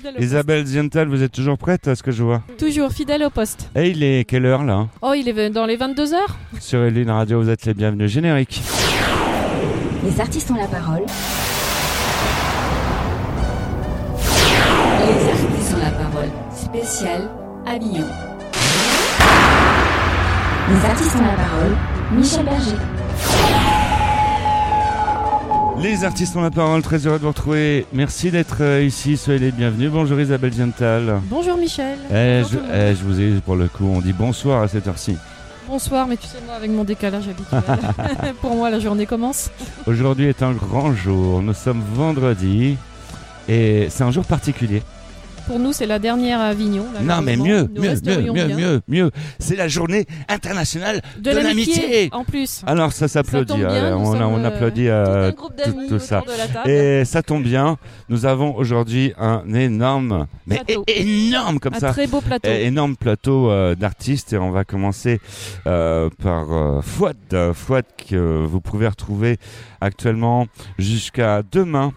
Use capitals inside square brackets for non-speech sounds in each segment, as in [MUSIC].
Fidèle au Isabelle Ziental, vous êtes toujours prête à ce que je vois poste. Toujours fidèle au poste. Et il est quelle heure là Oh, il est dans les 22 heures Sur Eline Radio, vous êtes les bienvenus. Générique. Les artistes ont la parole. Les artistes ont la parole. Spécial Avignon. Les artistes ont la parole. Michel Berger. Les artistes ont la parole, très heureux de vous retrouver. Merci d'être euh, ici, soyez les bienvenus. Bonjour Isabelle Ziental. Bonjour Michel. Eh, Bonjour je, eh, je vous ai pour le coup, on dit bonsoir à cette heure-ci. Bonsoir, mais tu sais, moi, avec mon décalage habituel, [LAUGHS] [LAUGHS] pour moi, la journée commence. Aujourd'hui est un grand jour, nous sommes vendredi et c'est un jour particulier. Pour nous, c'est la dernière à Avignon. là, non mais mieux, Nous mieux, mieux, mieux, mieux, mieux. C'est la journée internationale De, de l'amitié, en plus. Alors ça s'applaudit, nous on, euh, applaudit Tout un autour ça. de la table. Et ça tombe bien, nous avons aujourd'hui un énorme, mais énorme comme un ça, très beau plateau. énorme plateau euh, d'artistes et on va commencer euh, par euh, Fouad, euh, Fouad que vous pouvez retrouver actuellement jusqu'à demain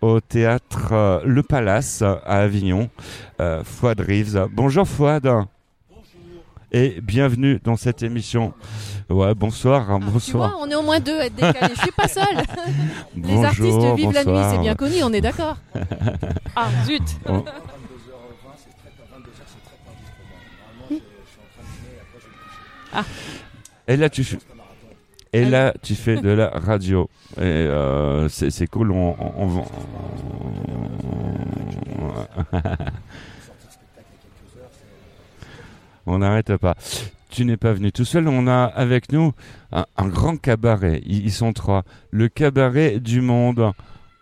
au théâtre euh, Le Palace à Avignon. Euh, Fouad Reeves. Bonjour Fouad. Et bienvenue dans cette émission. Ouais, bonsoir, Ah, Tu bonsoir. vois, on est au moins deux à être décalés. Je suis pas seule. [LAUGHS] Les Bonjour, artistes vivent la nuit, c'est bien connu, on est d'accord. [LAUGHS] ah zut On- Et là, tu. Et là, tu fais de la radio. Et euh, c'est cool. On, on- [LAUGHS] on- n'arrête pas. Tu n'es pas venu tout seul. On a avec nous un, un grand cabaret. Ils, ils sont trois. Le cabaret du monde.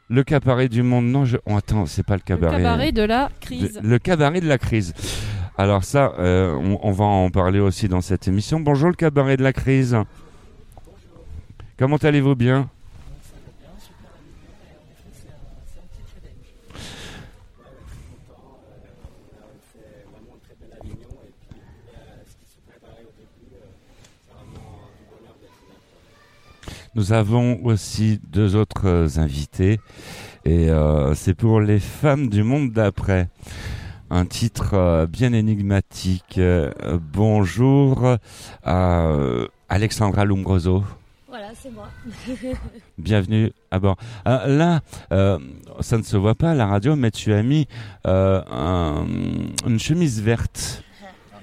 Le cabaret du monde. Non, je... oh, attends, c'est pas le Le cabaret. cabaret de la De- crise. le cabaret de la crise. Alors ça, euh, on, on va en parler aussi dans cette émission. Bonjour le cabaret de la crise. Comment allez-vous bien Nous avons aussi deux autres invités et euh, c'est pour les femmes du monde d'après. Un titre euh, bien énigmatique. Euh, bonjour à Alexandra Lumbroso. Voilà, c'est moi. [LAUGHS] Bienvenue à bord. Ah, là, euh, ça ne se voit pas à la radio, mais tu as mis euh, un- une chemise verte.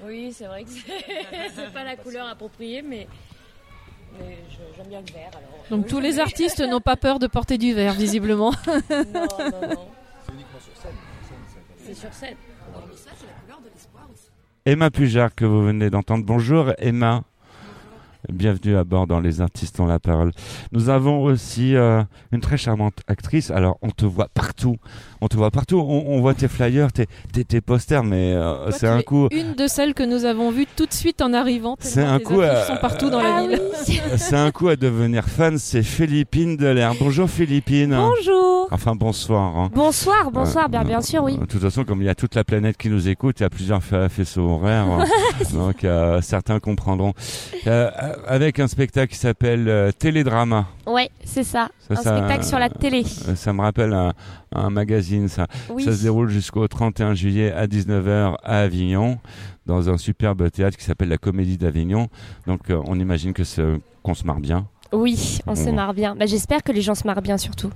Oui, c'est vrai que [LAUGHS] c'est pas la couleur appropriée, mais, j'aime bien le vert. Alors, Donc tous les artistes n'ont pas peur de porter du verre, visiblement. [LAUGHS] Non, non, non. C'est sur scène. Emma Pujard que vous venez d'entendre. Bonjour Emma. Bienvenue à bord dans Les Artistes ont la parole. Nous avons aussi euh, une très charmante actrice. Alors, on te voit partout. On te voit partout. On, on voit tes flyers, tes, tes, tes posters, mais euh, Toi, c'est un coup, Une de celles que nous avons vues tout de suite en arrivant. C'est un coup, euh, sont partout dans la Ah ville. oui. [LAUGHS] c'est un coup à devenir fan. C'est Philippine Delair. Bonjour Philippine. Bonjour. Enfin, bonsoir. hein. Bonsoir, bonsoir, Euh, bien, bien sûr, oui. De toute façon, comme il y a toute la planète qui nous écoute, il y a plusieurs fa- faisceaux horaires, hein. [LAUGHS] [LAUGHS] donc euh, certains comprendront. Euh, avec un spectacle qui s'appelle euh, Télédrama. Ouais, c'est ça. Ça, Un ça, spectacle sur la télé. Euh, Ça me rappelle un, un magazine, ça. Oui. Ça se déroule jusqu'au 31 juillet à 19h à Avignon, dans un superbe théâtre qui s'appelle la Comédie d'Avignon. Donc euh, on imagine que qu'on se marre bien. Oui, on se marre bien. Bah, J'espère que les gens se marrent bien, surtout.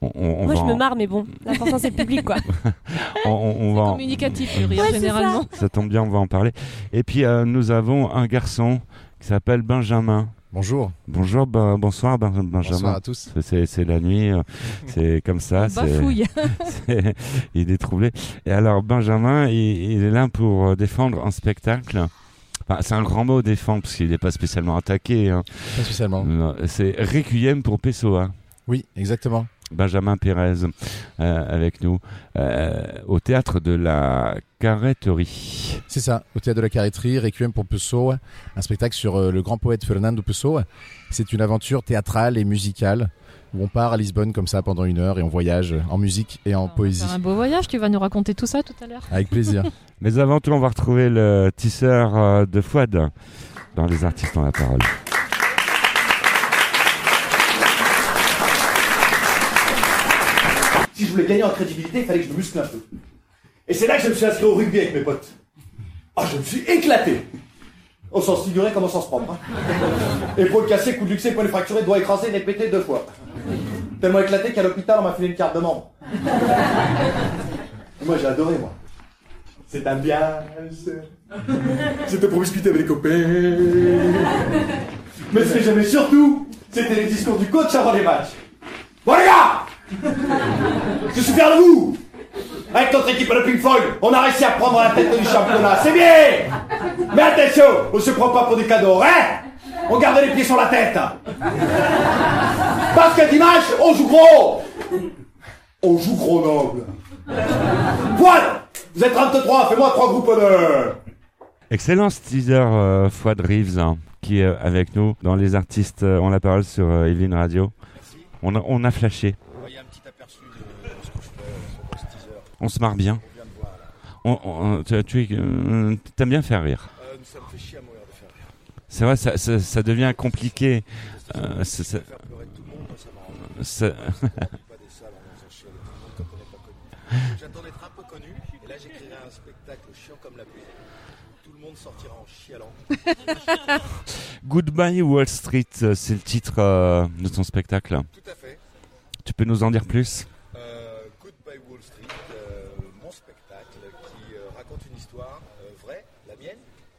On, on- on Moi, va je me marre, mais bon, [LAUGHS] l'important, c'est le public, quoi. [LAUGHS] on- on- on va en- Communicatif, le rire, Ouais, généralement. Ça tombe bien, on va en parler. Et puis euh, nous avons un garçon qui s'appelle Benjamin. Bonjour, Bonjour, ben- bonsoir Ben- Benjamin. bonsoir à tous. C'est- la nuit, euh, c'est comme ça. [LAUGHS] Bafouille. il est troublé. Et alors Benjamin, il, il est là pour euh, défendre un spectacle. Enfin, c'est un grand mot défendre parce qu'il n'est pas spécialement attaqué. hein. Pas spécialement. C'est Requiem pour Pessoa. Oui, exactement. Benjamin Pérez euh, avec nous euh, au théâtre de la Carretterie. C'est ça, au théâtre de la Carretterie, Requiem pour Pessoa, un spectacle sur euh, le grand poète Fernando Pessoa. C'est une aventure théâtrale et musicale où on part à Lisbonne comme ça pendant une heure et on voyage en musique et en va poésie. faire un beau voyage, tu vas nous raconter tout ça tout à l'heure. Avec plaisir. [LAUGHS] Mais avant tout, on va retrouver le tisseur euh, de Fouad dans Les Artistes ont la parole. Si je voulais gagner en crédibilité, il fallait que je me muscle un peu. Et c'est là que je me suis inscrit au rugby avec mes potes. Ah, je me suis éclaté. Au sens figuré comme au sens propre. Hein. Épaule cassée, coup de luxé, poignet fracturé, doigt écrasé, nez pété deux fois. Tellement éclaté qu'à l'hôpital, on m'a filé une carte de membre. Et moi, j'ai adoré, moi. C'est un bien. C'était pour discuter avec les copains. Mais ce que j'aimais surtout, c'était les discours du coach avant les matchs. Bon les gars Je suis fier de vous Avec notre équipe de Pink Floyd, on a réussi à prendre la tête du championnat, c'est bien Mais attention, on se prend pas pour des cadeaux, hein? On garde les pieds sur la tête Parce que dimanche, on joue gros On joue gros noble Voilà Vous êtes 33, fais-moi trois groupes d'honneur Excellent ce teaser euh, Fouad Reeves hein, qui est avec nous dans les artistes euh, ont la parole sur euh, Evelyn Radio. On a, on a flashé. Il y a un petit aperçu de, de ce que je fais euh, sur ce teaser. On se marre bien. On de tu, tu es- t'aimes bien faire rire. Ça me fait chier à mourir de faire rire. C'est vrai, ça, ça, ça devient compliqué. Euh, ça ça-. J'attends d'être un peu connu, et là j'écrirai un spectacle chiant comme la pluie. Tout le monde sortira en chialant. [LAUGHS] Goodbye Wall Street, euh, c'est le titre euh, de ton spectacle. Tout à fait. Tu peux nous en dire plus Euh, Goodbye Wall Street, euh, mon spectacle qui euh, raconte une histoire euh, vraie, la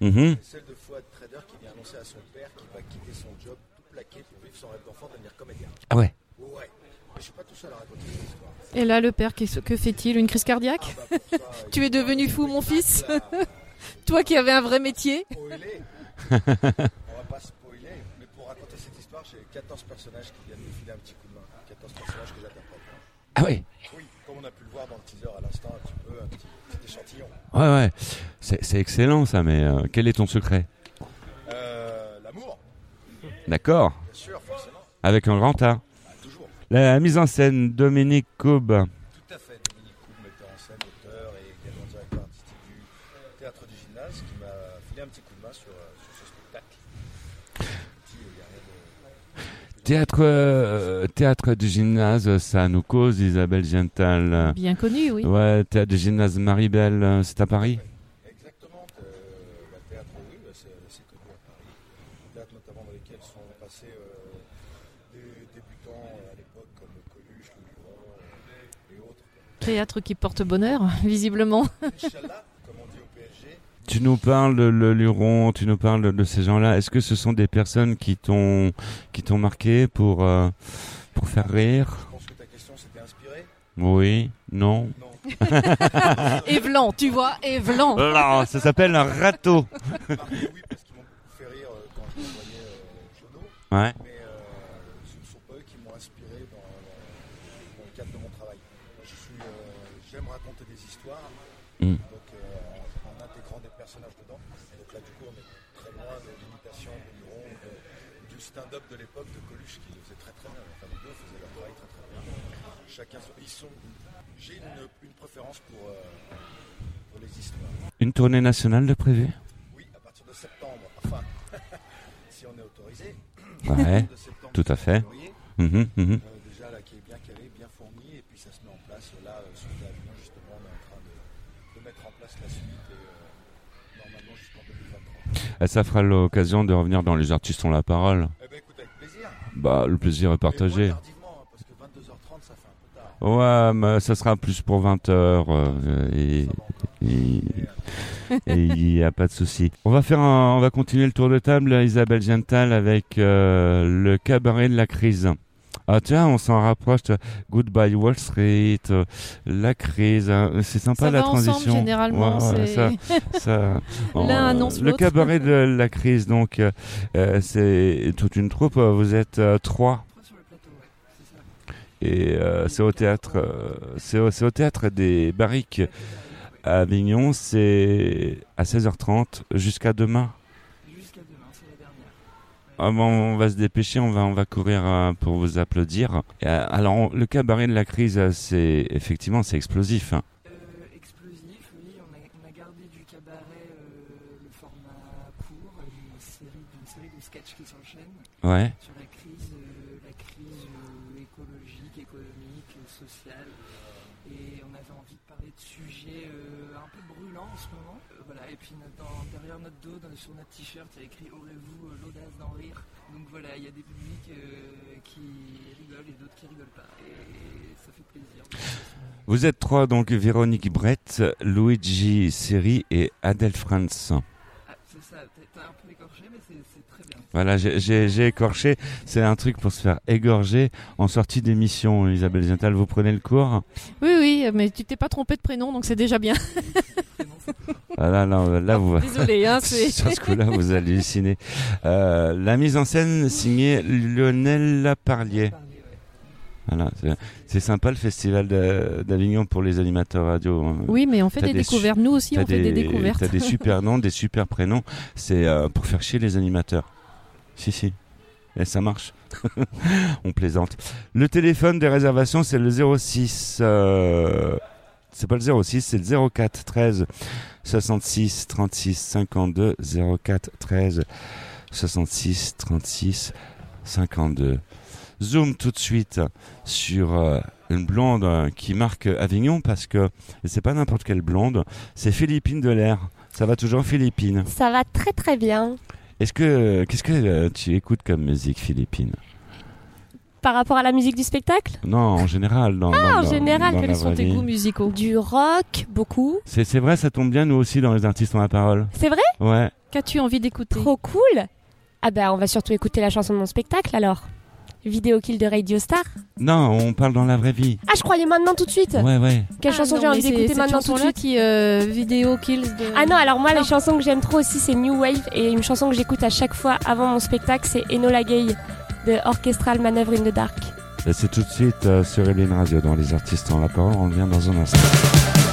Mhm. celle de Fouad Trader qui vient annoncer à son père qu'il va quitter son job tout plaqué pour vivre son rêve d'enfant, devenir comédien. Ah ouais. Ouais, mais je suis pas tout seul à raconter cette histoire. Et là, le père, qu'est-ce- que fait-il Une crise cardiaque Ah bah, ça, [LAUGHS] Tu es devenu fou, mon fils [LAUGHS] Toi qui avais un vrai métier. [LAUGHS] On va pas spoiler, mais pour raconter cette histoire, j'ai 14 personnages qui viennent me filer un petit coup de main. 14 personnages que j'interprète. Ah ouais. Oui, comme on a pu le voir dans le teaser à l'instant, un petit peu, un petit, petit échantillon. Ouais, ouais. C'est c'est excellent ça, mais euh, quel est ton secret? Euh, L'amour, D'accord. bien sûr, forcément. Avec un grand A. Ah, toujours. La mise en scène, Dominique Cobb. Tout à fait. Dominique Coub, metteur en scène, auteur et également directeur artistique du théâtre du gymnase, qui m'a filé un petit coup de main sur, euh, sur ce spectacle. Théâtre, euh, théâtre du gymnase, ça nous cause, Isabelle Gental. Bien connu, oui. Ouais, théâtre du gymnase Maribel, c'est à Paris Exactement. Euh, bah, théâtre, oui, bah, c'est c'est connu à Paris. Théâtre notamment dans lesquels sont passés euh, des débutants euh, à l'époque comme Coluche, Louis Vuitton euh, et autres. Théâtre qui porte bonheur, [LAUGHS] visiblement. Tu nous parles de le Luron, tu nous parles de, ces gens-là. Est-ce que ce sont des personnes qui t'ont qui t'ont marqué pour euh, pour faire rire? Je pense que ta question s'était inspirée. Oui, non. Non. [LAUGHS] Evlan, tu vois, Evlan. Non, ça s'appelle un râteau. Marqué, oui, parce qu'ils m'ont fait rire euh, quand je voyais euh. Ouais. Mais euh, ce ne sont pas eux qui m'ont inspiré dans, dans le cadre de mon travail. Moi, je suis, euh, j'aime raconter des histoires, Mm. donc euh, en, en intégrant des personnages dedans. Donc là, du coup, on est très loin de l'imitation de Luron ou de- du stand-up de l'époque de Coluche qui le faisait très très bien. Enfin, les deux faisaient leur travail très très bien. Chacun, son- ils sont. J'ai une, une préférence pour, euh, pour les histoires. Une tournée nationale de prévu? Oui, à partir de septembre. Enfin, [LAUGHS] si on est autorisé. Ouais, tout à fait. Mhm, mhm. Euh, déjà là qui est bien calé, bien fourni, et puis ça se met en place. Là, euh, suite à Avignon, justement, on est en train de, de mettre en place la suite et euh, normalement jusqu'en 2023. Et ça fera l'occasion de revenir dans Les artistes ont la parole. Eh ben écoute, avec plaisir. Bah, le plaisir est partagé. Et moins tardivement, hein, parce que 22h30, ça fait un peu tard. Ouais, mais ça sera plus pour 20h et et il n'y a pas de souci. On va faire un- on va continuer le tour de table, Isabelle Gental, avec euh, le cabaret de la crise. Ah tiens, on s'en rapproche. Goodbye Wall Street, euh, la crise. hein. C'est sympa Ça la va ensemble, transition. généralement, Ouais, ça, ça- [LAUGHS] euh, annonce Le cabaret de la crise, donc euh, euh, c'est toute une troupe. Vous êtes euh, trois. Et euh, c'est au théâtre, euh, c'est au, théâtre des Barriques à Avignon. C'est à 16h30 jusqu'à demain. Jusqu'à demain, c'est la dernière. Ah bon, on va se dépêcher, on va, on va courir euh, pour vous applaudir. Alors, on- le cabaret de la crise, c'est effectivement c'est explosif. hein. Euh, explosif, oui, on a, on a gardé du cabaret euh, le format court, une série, une série de sketchs qui s'enchaînent Ouais. sur la crise, euh, la crise euh, écologique, économique, euh, sociale. Et on avait envie de parler de sujets euh, blanc en ce moment. Euh, voilà, et puis notre- dans- derrière notre dos, dans- sur notre t-shirt, il y a écrit Aurez-vous euh, l'audace d'en rire Donc voilà, il y a des publics euh, qui rigolent et d'autres qui rigolent pas. Et ça fait plaisir. Vous êtes trois, donc Véronique Brett, Luigi Seri et Adèle Franz. Ah, c'est ça, t'as un peu écorché, mais c'est c'est très bien. Voilà, j'ai- j'ai j'ai écorché. C'est un truc pour se faire égorger en sortie d'émission. Isabelle Zental, vous prenez le cours Oui, oui, mais tu t'es pas trompé de prénom, donc c'est déjà bien. [LAUGHS] Voilà, là, là, vous. [LAUGHS] Désolé, hein, [LAUGHS] c'est. Sur ce coup-là, vous hallucinez. Euh, la mise en scène signée Lionel Parlier. Voilà, c'est- sympa le festival d'Avignon pour les animateurs radio. hein. Oui, mais on fait des, des découvertes. Nous aussi, on fait des découvertes. T'as des [LAUGHS] super noms, des super prénoms. C'est euh, pour faire chier les animateurs. Si, si. Et ça marche. [LAUGHS] On plaisante. Le téléphone des réservations, c'est le 06. euh, C'est pas le 06, c'est le 04 13 66 36 52. 04 13 66 36 52. Zoom tout de suite sur euh, une blonde euh, qui marque Avignon parce que c'est pas n'importe quelle blonde, c'est Philippine de l'air. Ça va toujours Philippine? Ça va très très bien. Est-ce que qu'est-ce que euh, tu écoutes comme musique Philippine? Par rapport à la musique du spectacle? Non, en général. Dans, Ah, dans- en dans- général, dans quels sont tes goûts musicaux? Du rock, beaucoup. C'est c'est vrai, ça tombe bien nous aussi dans les artistes ont la parole. C'est vrai? Ouais. Qu'as-tu envie d'écouter? Trop cool Ah bah on va surtout écouter la chanson de mon spectacle alors. Vidéo Kill de Radio Star. Non, on parle dans la vraie vie. Ah je croyais maintenant tout de suite Ouais, ouais. Quelle Ah chanson non, j'ai envie d'écouter maintenant tout de suite qui euh, vidéo kills de. Ah non, alors moi, les chansons que j'aime trop aussi, c'est New Wave. Et une chanson que j'écoute à chaque fois avant mon spectacle, c'est Enola Gay de Orchestral Maneuver in the Dark. Et c'est tout de suite euh, sur Hélène Radio dans les artistes ont la parole. On revient dans un instant.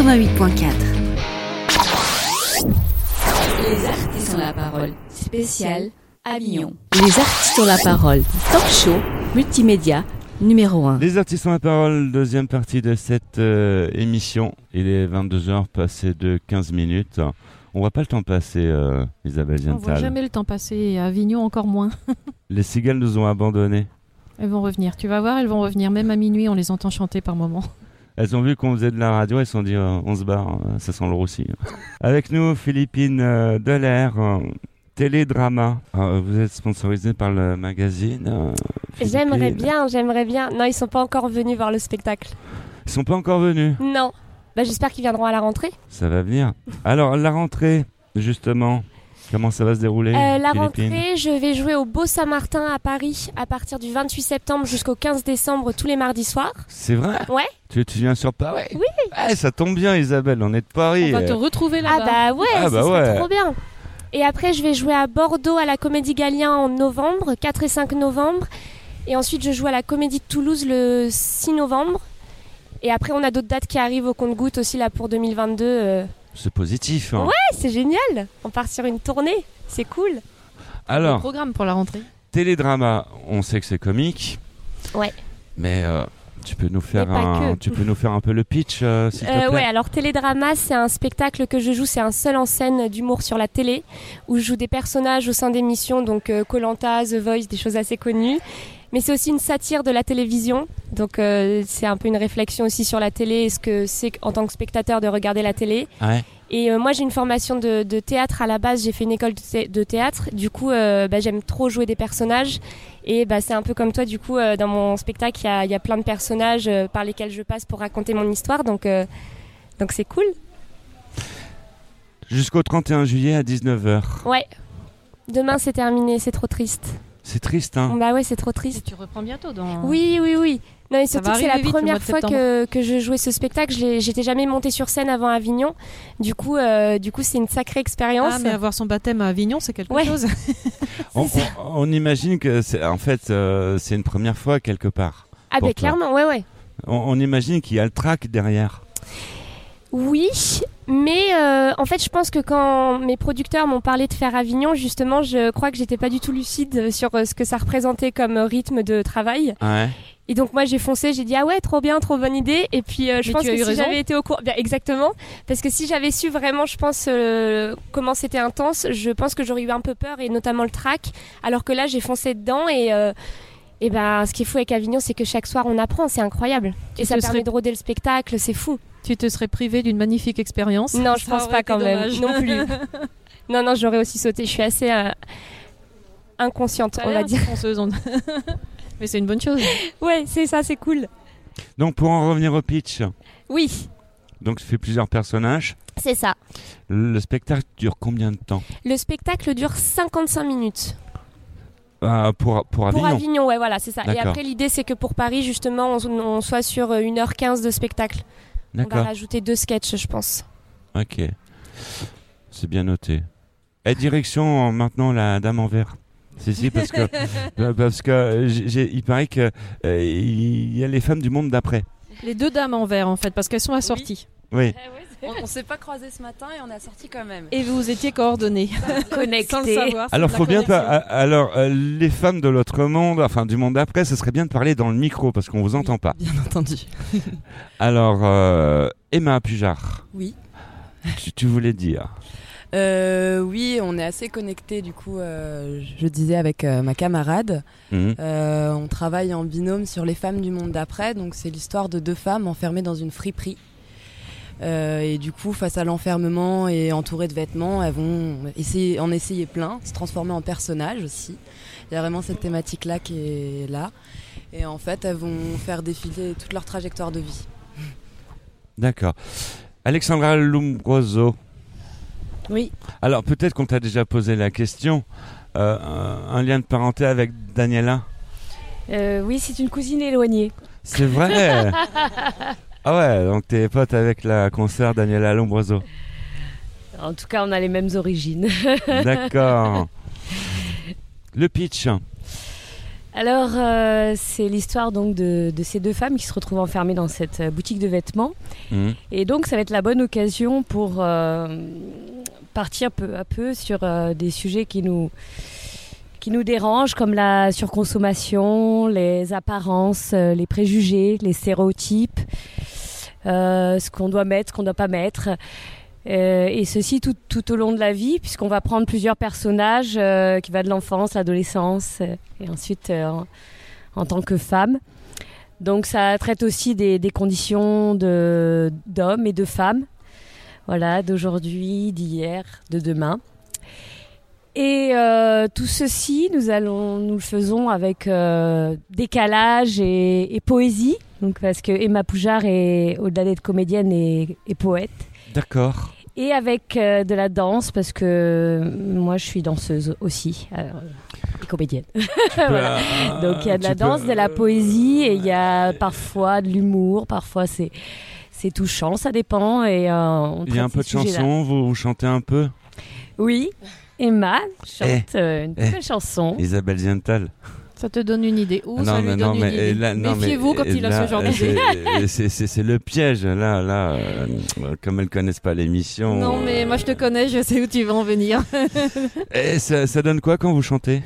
88.4. Les artistes ont la parole. Spécial Avignon. Les artistes ont la parole. Talk show, multimédia, numéro 1. Les artistes ont la parole, deuxième partie de cette euh, émission. Il est 22h, passé de 15 minutes. On voit pas le temps passer, euh, Isabelle On voit Ziental. jamais le temps passer et à Avignon encore moins. [LAUGHS] Les cigales nous ont abandonnés. Elles vont revenir. Tu vas voir, elles vont revenir. Même à minuit, on les entend chanter par moments. Elles ont vu qu'on faisait de la radio, elles se sont dit euh, on se barre, euh, ça sent le roussi. Avec nous, Philippine euh, Delair, euh, Télédrama. Vous êtes sponsorisé par le magazine J'aimerais bien, j'aimerais bien. Non, ils sont pas encore venus voir le spectacle. Ils sont pas encore venus. Non. Bah, j'espère qu'ils viendront à la rentrée. Ça va venir. Alors, la rentrée, justement, comment ça va se dérouler Euh, la rentrée, je vais jouer au Beau Saint-Martin à Paris à partir du 28 septembre jusqu'au 15 décembre tous les mardis soirs. C'est vrai? Ouais. tu, tu viens sur Paris? Oui. Ouais, ça tombe bien, Isabelle, on est de Paris. On va te retrouver Ah là-bas. bah ouais, Ah bah ouais. trop bien. Et après, je vais jouer à Bordeaux à la Comédie Galien en novembre, 4 et 5 novembre. Et ensuite, je joue à la Comédie de Toulouse le 6 novembre. Et après, on a d'autres dates qui arrivent au compte-goutte aussi là pour 2022. euh. C'est positif. hein. Ouais, c'est génial. On part sur une tournée. C'est cool. Le Alors, programme pour la rentrée. télédrama, on sait que c'est comique. Ouais. Mais euh, tu peux nous faire pas un, que. tu peux nous faire un peu le pitch, euh, s'il te Euh, plaît? ouais, alors Télédrama, c'est un spectacle que je joue, c'est un seul en scène d'humour sur la télé, où je joue des personnages au sein d'émissions, donc Colanta, The Voice, des choses assez connues. Mais c'est aussi une satire de la télévision, donc euh, c'est un peu une réflexion aussi sur la télé, ce que c'est en tant que spectateur de regarder la télé. Ouais. Et euh, moi, j'ai une formation de, de théâtre à la base. J'ai fait une école de, thé- de théâtre. Du coup, euh, bah, j'aime trop jouer des personnages. Et bah, c'est un peu comme toi. Du coup, dans mon spectacle, il y a, il y a plein de personnages par lesquels je passe pour raconter mon histoire. Donc, donc c'est cool. Jusqu'au 31 juillet à 19h. Ouais. Demain, c'est terminé. C'est trop triste. C'est triste, hein Bah ouais, c'est trop Et triste. tu reprends bientôt dans. Oui, oui, oui. Non, et surtout c'est la vite, première fois que, que je jouais ce spectacle. J'étais jamais montée sur scène avant Avignon. Du coup, euh, du coup, c'est une sacrée expérience. Ah, mais avoir son baptême à Avignon, c'est quelque Ouais. chose. [LAUGHS] [LAUGHS] on, on- on imagine que c'est en fait euh, c'est une première fois quelque part. ah, ben toi. clairement, ouais, ouais. On, on imagine qu'il y a le track derrière. Oui, mais euh, en fait, je pense que quand mes producteurs m'ont parlé de faire Avignon, justement, je crois que j'étais pas du tout lucide sur euh, ce que ça représentait comme euh, rythme de travail. Ouais. Et donc moi j'ai foncé, j'ai dit ah ouais trop bien, trop bonne idée. Et puis euh, je Mais pense que si j'avais été au courant, bien exactement, parce que si j'avais su vraiment, je pense euh, comment c'était intense, je pense que j'aurais eu un peu peur et notamment le track. Alors que là j'ai foncé dedans et euh, et ben ce qui est fou avec Avignon, c'est que chaque soir on apprend, c'est incroyable. Tu et ça permet serais- de roder le spectacle, c'est fou. Tu te serais privé d'une magnifique expérience. Non, je pense pas quand même, dommage. non plus. [LAUGHS] non non, j'aurais aussi sauté. Je suis assez euh, inconsciente, on va dire. fonceuse, on- [LAUGHS] mais c'est une bonne chose. Ouais, c'est ça, c'est cool. Donc pour en revenir au pitch, Oui, donc tu fais plusieurs personnages. c'est ça. Le spectacle dure combien de temps? Le spectacle dure 55 minutes. Euh, pour, pour Avignon. Pour Avignon, ouais, voilà, c'est ça. Et après, l'idée, c'est que pour Paris, justement, on, on soit sur euh, 1h15 de spectacle. On va rajouter deux sketchs, je pense. Ok. C'est bien noté. Et direction euh, maintenant la dame en vert. Si, si, parce que, euh, [LAUGHS] parce que euh, j'ai- il paraît que euh, il y a les femmes du monde d'après. Les deux dames en vert, en fait, parce qu'elles sont assorties. Oui. On, on s'est pas croisés ce matin et on a sorti quand même. Et vous étiez coordonnées. Connectés. Sans le savoir. Alors, faut bien Alors, euh, les femmes de l'autre monde, enfin du monde d'après, ce serait bien de parler dans le micro parce qu'on vous entend pas. Bien entendu. [LAUGHS] Alors, euh, Emma Pujar, Oui. tu, tu voulais dire. Euh, oui, on est assez connectés du coup. euh, je disais avec euh, ma camarade. Mhm. Euh, on travaille en binôme sur les femmes du monde d'après. Donc c'est l'histoire de deux femmes enfermées dans une friperie. Euh, et du coup, face à l'enfermement et entourées de vêtements, elles vont essayer, en essayer plein, se transformer en personnages aussi. Il y a vraiment cette thématique-là qui est là. Et en fait, elles vont faire défiler toute leur trajectoire de vie. D'accord. Alexandra Lumbroso. Oui. Alors, peut-être qu'on t'a déjà posé la question. Euh, un, un lien de parenté avec Daniela? Euh, oui, c'est une cousine éloignée. C'est vrai? [LAUGHS] Ah ouais, donc t'es pote avec la concert Daniela Lombroso. En tout cas, on a les mêmes origines. [LAUGHS] D'accord. Le pitch. Alors, euh, c'est l'histoire donc de, de ces deux femmes qui se retrouvent enfermées dans cette euh, boutique de vêtements. Mhm. Et donc, ça va être la bonne occasion pour euh, partir peu à peu sur euh, des sujets qui nous, qui nous dérangent, comme la surconsommation, les apparences, euh, les préjugés, les stéréotypes, euh, ce qu'on doit mettre, ce qu'on ne doit pas mettre. Euh, et ceci tout, au long de la vie, puisqu'on va prendre plusieurs personnages qui va de l'enfance, l'adolescence, et ensuite en, tant que femme. Donc ça traite aussi des, conditions d'hommes et de femmes, voilà, d'aujourd'hui, d'hier, de demain. Et euh, tout ceci, nous allons, nous le faisons avec euh, décalage et, et poésie, donc parce que Emma Poujard est au-delà d'être comédienne et, et poète. D'accord. Et avec euh, de la danse, parce que moi je suis danseuse aussi, alors, et comédienne. [LAUGHS] Voilà. euh, Donc il y a de la peux, danse, de la poésie, et il y a parfois de l'humour, parfois c'est c'est touchant, ça dépend. Et, euh, on Il y a un peu de chansons, vous, vous chantez un peu? Oui, Emma chante Eh, euh, une eh. belle chanson. Isabelle Ziental. Ça te donne une idée. Ou Ah ça non, lui donne non, une mais idée. là, non, mais Méfiez-vous quand il a ce genre d'idée. c'est- le piège, là, là. euh, comme elles connaissent pas l'émission. Non, mais moi je te connais, je sais où tu vas en venir. [LAUGHS] Et ça, ça donne quoi quand vous chantez?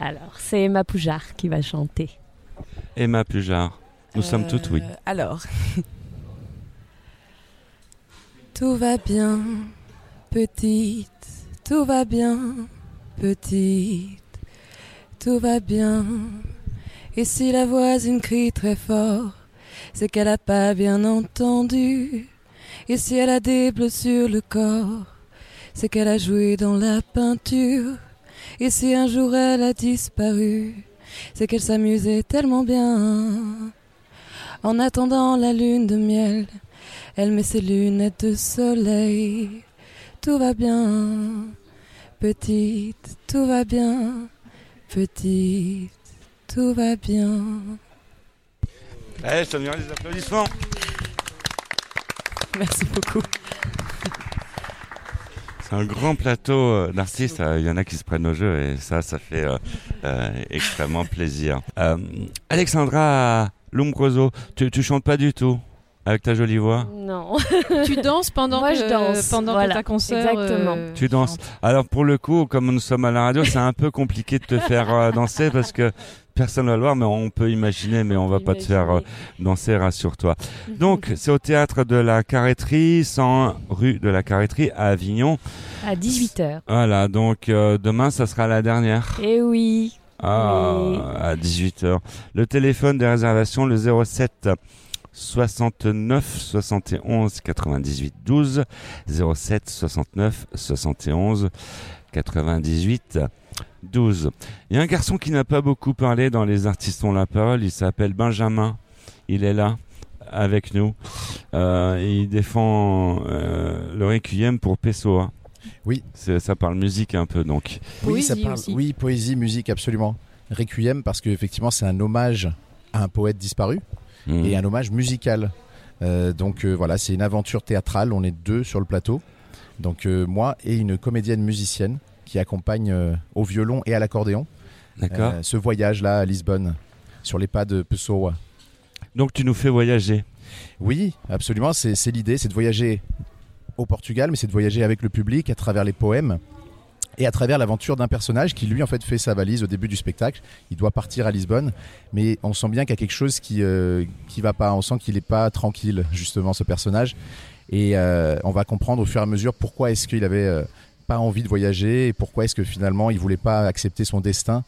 Alors c'est Emma Poujard qui va chanter. Emma Pujard. Nous sommes toutes oui. Euh, Alors. [LAUGHS] tout va bien, petite. Tout va bien, petite. Tout va bien. Et si la voisine crie très fort, c'est qu'elle a pas bien entendu. Et si elle a des bleus sur le corps, c'est qu'elle a joué dans la peinture. Et si un jour elle a disparu, c'est qu'elle s'amusait tellement bien. En attendant la lune de miel, elle met ses lunettes de soleil. Tout va bien, petite, tout va bien, petite, tout va bien. Allez, je te donnerai des applaudissements. [LAUGHS] Merci beaucoup. C'est un grand plateau euh, d'artistes. euh, Il y en a qui se prennent au jeu et ça, ça fait euh, euh, extrêmement plaisir. Euh, Alexandra Lumbroso, tu, tu chantes pas du tout? Avec ta jolie voix Non. [LAUGHS] tu danses pendant Moi, que, je danse, pendant voilà, que ta concert. exactement. euh, Tu danses. Alors pour le coup, comme nous sommes à la radio, c'est un peu compliqué de te faire euh, [LAUGHS] danser parce que personne ne va le voir, mais on peut imaginer, mais on va pas te faire euh, danser, rassure-toi. Donc c'est au théâtre de la Carretterie, 101 rue de la Carretterie à Avignon. À 18h. Voilà, donc euh, demain, ça sera la dernière. Et oui. Ah, à 18h. Le téléphone des réservations, le 07 69 71 98 12. 07 69 71 98 12. Il y a un garçon qui n'a pas beaucoup parlé dans Les Artistes ont la parole. Il s'appelle Benjamin. Il est là avec nous. Euh, il défend euh, le Requiem pour Pessoa. Oui. Ça parle musique un peu donc. Oui, ça parle. Oui, poésie, musique, absolument. Requiem, parce qu'effectivement, c'est un hommage à un poète disparu Mhm. et un hommage musical. Euh, donc euh, voilà, c'est une aventure théâtrale. On est deux sur le plateau. Donc euh, moi et une comédienne musicienne qui accompagne au violon et à l'accordéon. Ce voyage-là à Lisbonne, sur les pas de Pessoa. Donc tu nous fais voyager. Oui, absolument. C'est l'idée, c'est de voyager au Portugal, mais c'est de voyager avec le public à travers les poèmes et à travers l'aventure d'un personnage qui lui en fait fait sa valise au début du spectacle. Il doit partir à Lisbonne, mais on sent bien qu'il y a quelque chose qui euh, qui va pas. On sent qu'il est pas tranquille justement ce personnage, et euh, on va comprendre au fur et à mesure pourquoi est-ce qu'il avait euh, pas envie de voyager et pourquoi est-ce que finalement il voulait pas accepter son destin,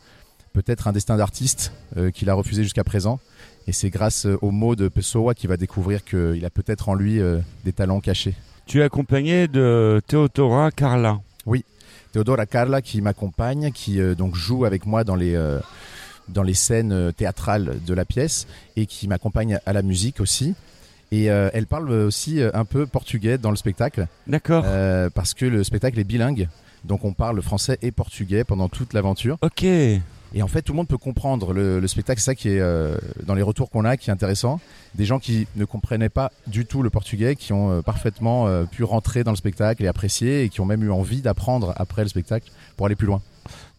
peut-être un destin d'artiste euh, qu'il a refusé jusqu'à présent. Et c'est grâce aux mots de Pessoa qu'il va découvrir qu'il a peut-être en lui des talents cachés. Tu es accompagné de Teodora Carla. Oui, Teodora Carla qui m'accompagne, qui euh, donc joue avec moi dans les euh, dans les scènes euh, théâtrales de la pièce et qui m'accompagne à la musique aussi. Et euh, elle parle aussi un peu portugais dans le spectacle. D'accord. Parce que le spectacle est bilingue, donc on parle français et portugais pendant toute l'aventure. Ok. Et en fait, tout le monde peut comprendre le, le spectacle. C'est ça qui est euh, dans les retours qu'on a, qui est intéressant. Des gens qui ne comprenaient pas du tout le portugais, qui ont euh, parfaitement euh, pu rentrer dans le spectacle et apprécier, et qui ont même eu envie d'apprendre après le spectacle pour aller plus loin.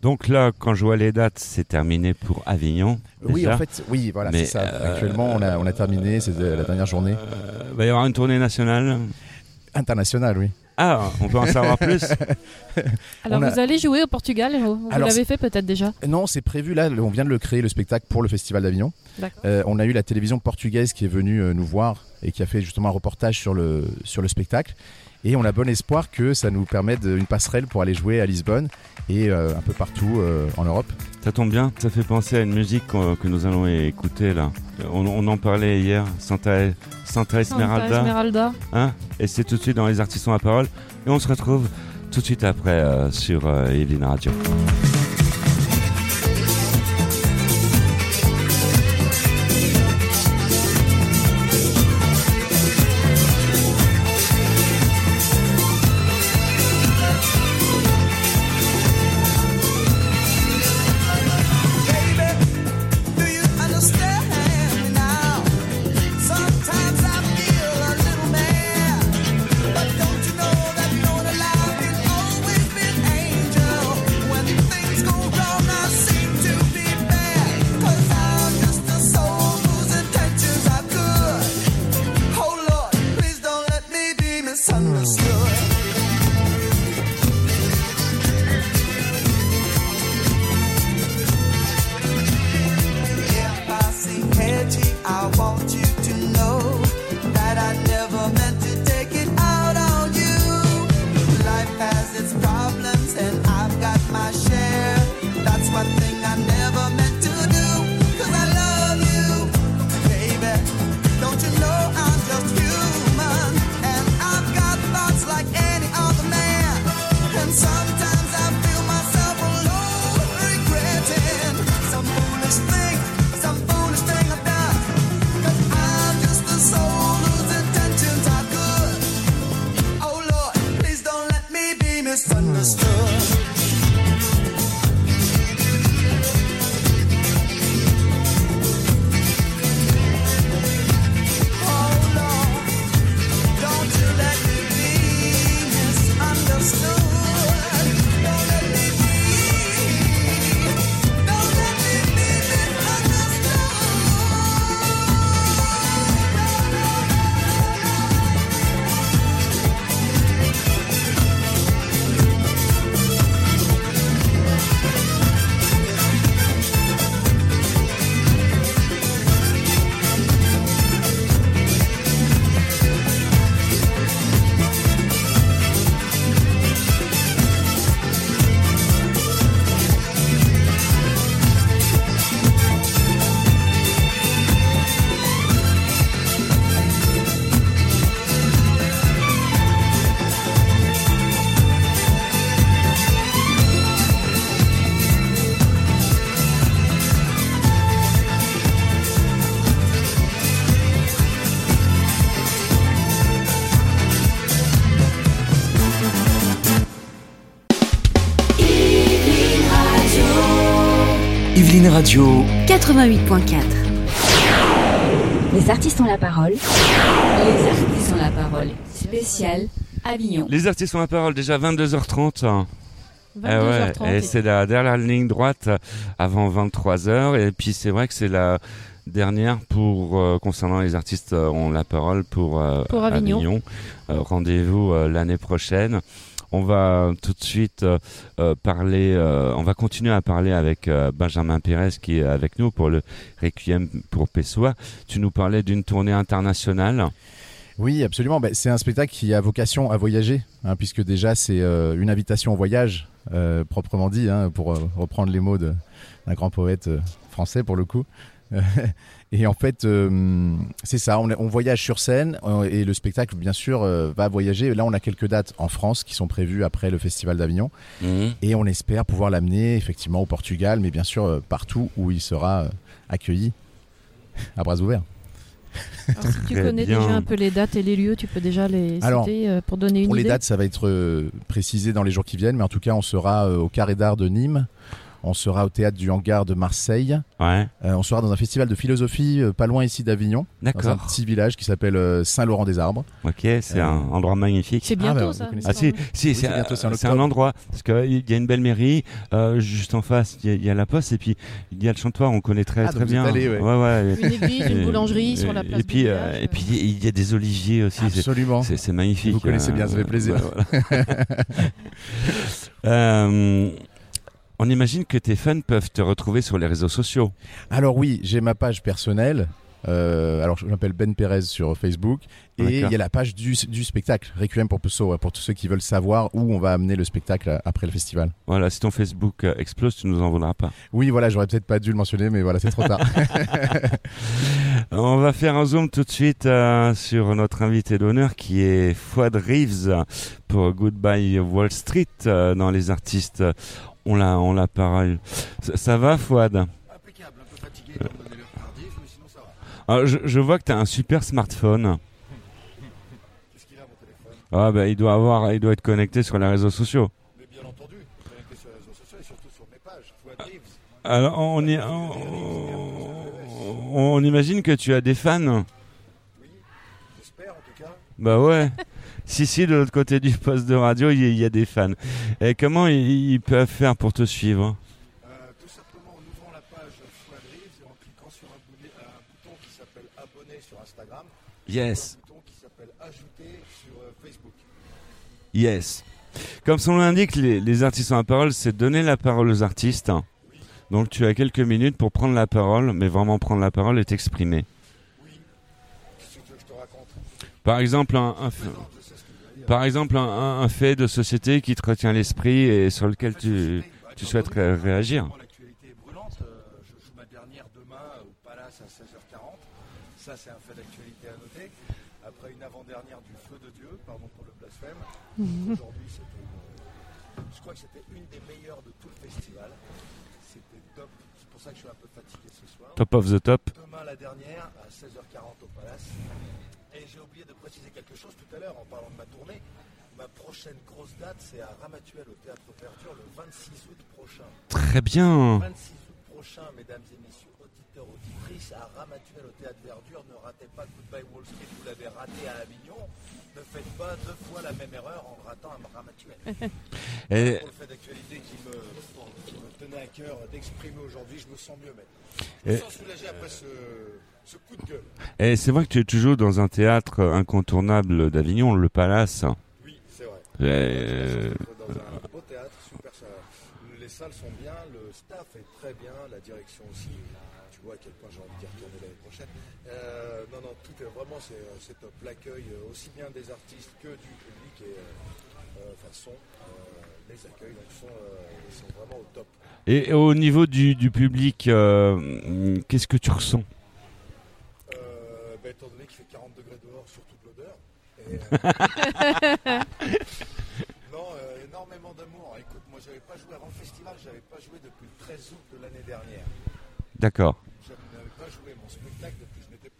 Donc là, quand je vois les dates, c'est terminé pour Avignon. Oui, en fait, oui, voilà, c'est ça. euh, Actuellement, on a, on a terminé, c'est la dernière journée. Il va y avoir une tournée nationale? Internationale, oui. Ah, on peut en savoir plus [LAUGHS] Alors, On a- vous allez jouer au Portugal Vous vous l'avez fait peut-être déjà Non, c'est prévu là, on vient de le créer, le spectacle pour le Festival d'Avignon. Euh, on a eu la télévision portugaise qui est venue euh, nous voir et qui a fait justement un reportage sur le, sur le spectacle. Et on a bon espoir que ça nous permette une passerelle pour aller jouer à Lisbonne et euh, un peu partout euh, en Europe. Ça tombe bien, ça fait penser à une musique que nous allons écouter là. On, on en parlait hier, Santa, Santa Esmeralda. Santa Esmeralda. Hein? Et c'est tout de suite dans Les Artistes ont la parole. Et on se retrouve tout de suite après euh, sur euh, Evelyn Radio. Radio. 88.4. Les artistes ont la parole. Les artistes ont la parole. Spécial Avignon. Les artistes ont la parole déjà 22h30. Eh ouais, 22h30, et c'est la dernière ligne droite avant 23h. Et puis c'est vrai que c'est la dernière pour euh, concernant les artistes euh, ont la parole pour, euh, Pour Avignon. Euh, Rendez-vous euh, l'année prochaine. On va tout de suite euh, euh, parler, euh, on va continuer à parler avec Benjamin Pérez qui est avec nous pour le Requiem pour Pessoa. Tu nous parlais d'une tournée internationale. Oui, absolument. Ben, c'est un spectacle qui a vocation à voyager, hein, puisque déjà c'est une invitation au voyage, proprement dit, hein, pour reprendre les mots d'un grand poète français pour le coup. [LAUGHS] et en fait, euh, c'est ça, on, voyage sur scène euh, et le spectacle, bien sûr, euh, va voyager. Là, on a quelques dates en France qui sont prévues après le Festival d'Avignon. Mhm. Et on espère pouvoir l'amener effectivement au Portugal, mais bien sûr euh, partout où il sera euh, accueilli [LAUGHS] à bras ouverts. Alors, si tu connais déjà un peu les dates et les lieux, tu peux déjà les Alors, citer euh, pour donner une Pour les idée. dates, ça va être euh, précisé dans les jours qui viennent, mais en tout cas, on sera euh, au Carré d'Art de Nîmes. On sera au théâtre du Hangar de Marseille. Ouais. Euh, on sera dans un festival de philosophie euh, pas loin ici d'Avignon. D'accord. Dans un petit village qui s'appelle euh, Saint-Laurent-des-Arbres. Ok, c'est Euh, un endroit magnifique. C'est bientôt, Ah, bah, ça, Ah si, semble. si, Oui, c'est c'est un, bientôt, c'est en c'est un endroit parce qu'il y a une belle mairie euh, juste en face. Il y, a- il y a la poste et puis il y a le chantoir. On connaît très Ah, très bien. allé, ouais. ouais. Une église, une boulangerie sur la place Et puis euh, et puis il y a des oliviers aussi. c'est- Absolument. C'est c'est magnifique. Vous connaissez bien, ça fait plaisir. [LAUGHS] on imagine que tes fans peuvent te retrouver sur les réseaux sociaux. Alors oui, j'ai ma page personnelle. Euh, alors je m'appelle Ben Perez sur Facebook et il y a la page du, du spectacle Requiem pour Pusso ouais, pour tous ceux qui veulent savoir où on va amener le spectacle après le festival. Voilà, si ton Facebook euh, explose, tu nous en voudras pas. Oui voilà, j'aurais peut-être pas dû le mentionner mais voilà, c'est trop tard. [LAUGHS] On va faire un zoom tout de suite euh, sur notre invité d'honneur qui est Fouad Reeves pour Goodbye Wall Street euh, dans les artistes. On l'a, on l'a parole. Ça, ça va Fouad? Impeccable, un peu fatigué tardive, mais sinon ça va. Alors, je, je vois que tu as un super smartphone. Qu'est-ce qu'il a mon téléphone? Ah bah il doit avoir, il doit être connecté sur les réseaux sociaux. Mais bien entendu, connecté sur les réseaux sociaux et surtout sur mes pages. Fouad Reeves. Alors on, y- on, on imagine que tu as des fans? J'espère en tout cas. Bah ouais. Si si de l'autre côté du poste de radio il y, a des fans. Et comment ils, ils peuvent faire pour te suivre? Euh, tout simplement en ouvrant la page Fouad Reeves et en cliquant sur un, boulet- un bouton qui s'appelle abonner sur Instagram. Yes. Un bouton qui s'appelle ajouter sur euh, Facebook. Yes. Comme son nom l'indique, les, les artistes ont la parole, c'est donner la parole aux artistes. Donc tu as quelques minutes pour prendre la parole, mais vraiment prendre la parole et t'exprimer. Qu'est-ce que tu veux que je te raconte? Par exemple, un, un par exemple, un, un- un fait de société qui te retient l'esprit et sur lequel tu, tu souhaites ré- réagir. L'actualité est brûlante. je joue ma dernière demain au Palace à 16h40. Ça, c'est un fait d'actualité à noter. Après une avant-dernière du Feu de Dieu, pardon pour le blasphème. Aujourd'hui, c'était Je crois que c'était une des meilleures de tout le festival. C'était top. C'est pour ça que je suis un peu fatigué ce soir. Top of the top. Demain, la dernière, à 16h40 au Palace. Et j'ai oublié de préciser quelque chose tout à l'heure en parlant de ma tournée. Ma prochaine grosse date, c'est à Ramatuel au Théâtre Verdure le 26 août prochain. Très bien. 26 août prochain, mesdames et messieurs, auditeurs, auditrices, à Ramatuel au Théâtre Verdure. Ne ratez pas Goodbye Wall Street, vous l'avez raté à Avignon. Ne faites pas deux fois la même erreur en ratant un Ramatuel. [LAUGHS] Et- Pour le fait d'actualité qui me, qui me tenait à cœur d'exprimer aujourd'hui, je me sens mieux maintenant. Je me sens soulagé après ce, ce coup de gueule. Et c'est vrai que tu, tu joues dans un théâtre incontournable d'Avignon, le Palace. Oui, c'est vrai. Et- Dans un beau théâtre, super. Ça, les salles sont bien, le staff est très bien, la direction aussi. Vois à quel point j'ai envie d'y retourner l'année prochaine. Euh, non, non, tout est vraiment c'est, c'est top. L'accueil euh, aussi bien des artistes que du public et euh, euh, enfin son, euh, les accueils donc sont, euh, sont vraiment au top. Et au niveau du, du public, euh, qu'est-ce que tu ressens? Euh, bah, étant donné qu'il fait 40 degrés dehors, surtout de l'odeur. Euh, [LAUGHS] non, euh, énormément d'amour. Écoute, moi j'avais pas joué avant le festival, j'avais pas joué depuis le 13 août de l'année dernière. D'accord. Je n'avais pas joué mon spectacle depuis je n'étais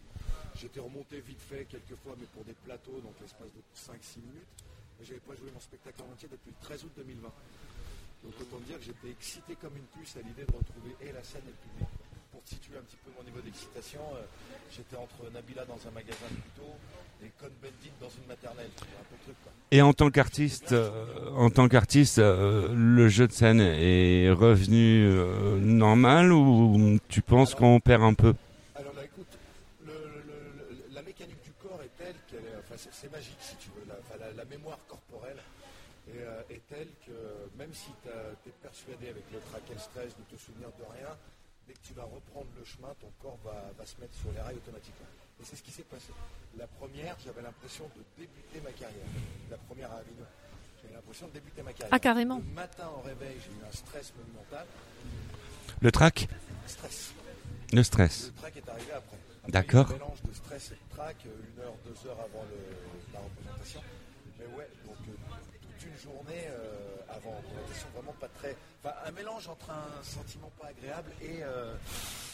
J'étais remonté vite fait quelques fois, mais pour des plateaux, donc l'espace de 5-6 minutes. Mais j'avais pas joué mon spectacle en entier depuis le 13 août 2020. Donc autant dire que j'étais excité comme une puce à l'idée de retrouver et la scène et le public. Pour te situer un petit peu mon niveau d'excitation, euh, j'étais entre Nabila dans un magasin de couteaux et Cohn-Bendit dans une maternelle. Tu vois, un peu le truc quoi. Et en tant qu'artiste, euh, en tant qu'artiste, euh, le jeu de scène est revenu normal ou tu penses qu'on perd un peu Alors là, écoute, le- le- le- la mécanique du corps est telle qu'elle est, enfin, c'est, magique si tu veux. La, enfin, la- la mémoire corporelle est, euh, est telle que même si tu es persuadé avec le trac et le stress de te souvenir de rien, dès que tu vas reprendre le chemin, ton corps va, va se mettre sur les rails automatiquement. Et c'est ce qui s'est passé. La première, j'avais l'impression de débuter ma carrière. La première à Avignon. J'avais l'impression de débuter ma carrière. Ah, carrément. Le matin au réveil, j'ai eu un stress monumental. Le trac Stress. Le stress. Le trac est arrivé après. D'accord. Un mélange de stress et de trac, euh, une heure, deux heures avant le- la représentation. Mais ouais, donc euh, toute une journée euh, avant la représentation, vraiment pas très. Enfin, un mélange entre un sentiment pas agréable et. euh,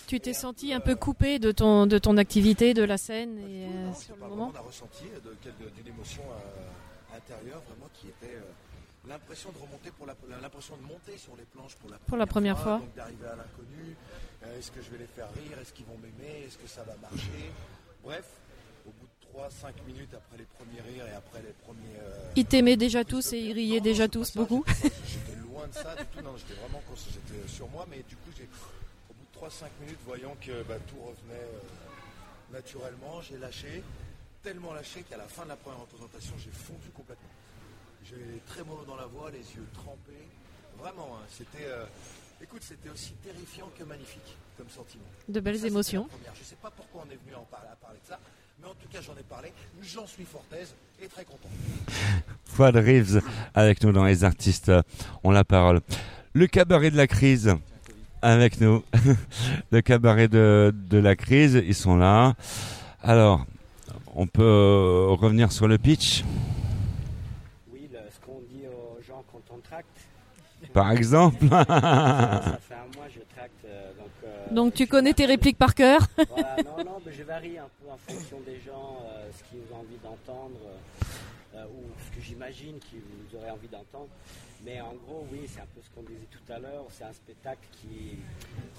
Tu t'es senti un peu coupé de ton, de ton activité, de la scène et, euh, sur le pas moment vraiment d'un ressenti, d'une émotion euh, intérieure vraiment qui était. euh, l'impression de remonter pour la, l'impression de monter sur les planches pour la Pour la première fois. donc d'arriver à l'inconnu. Euh, est-ce que je vais les faire rire? Est-ce qu'ils vont m'aimer? Est-ce que ça va marcher? Bref, au bout de 3-5 minutes après les premiers rires et après les premiers. euh, Ils t'aimaient déjà tous et ils riaient déjà tous beaucoup. J'étais [LAUGHS] loin de ça du tout, non, j'étais vraiment j'étais sur moi, mais du coup, au bout de 3-5 minutes, voyant que bah, tout revenait euh, naturellement, j'ai lâché, tellement lâché qu'à la fin de la première représentation, j'ai fondu complètement. J'ai les trémolos dans la voix, les yeux trempés, vraiment, hein, c'était, euh, écoute, c'était aussi terrifiant que magnifique comme sentiment. De belles Ça, émotions. Je ne sais pas pourquoi on est venu en parler, à parler de ça, mais en tout cas, j'en ai parlé, j'en suis fort aise et très content. [LAUGHS] Fouad Reeves avec nous dans Les Artistes ont la parole. Le cabaret de la crise avec nous. [LAUGHS] Le cabaret de, de la crise, ils sont là. Alors, on peut revenir sur le pitch, Oui, le- ce qu'on dit aux gens quand on tracte. Par exemple. ça fait un mois que je tracte. euh, donc, euh, Donc tu connais tes répliques par cœur. voilà, [LAUGHS] non, non, mais je varie un peu en fonction des gens, euh, ce qu'ils ont envie d'entendre, euh, ou ce que j'imagine qu'ils auraient envie d'entendre. Mais en gros, oui, c'est un peu ce qu'on disait tout à l'heure, c'est un spectacle qui,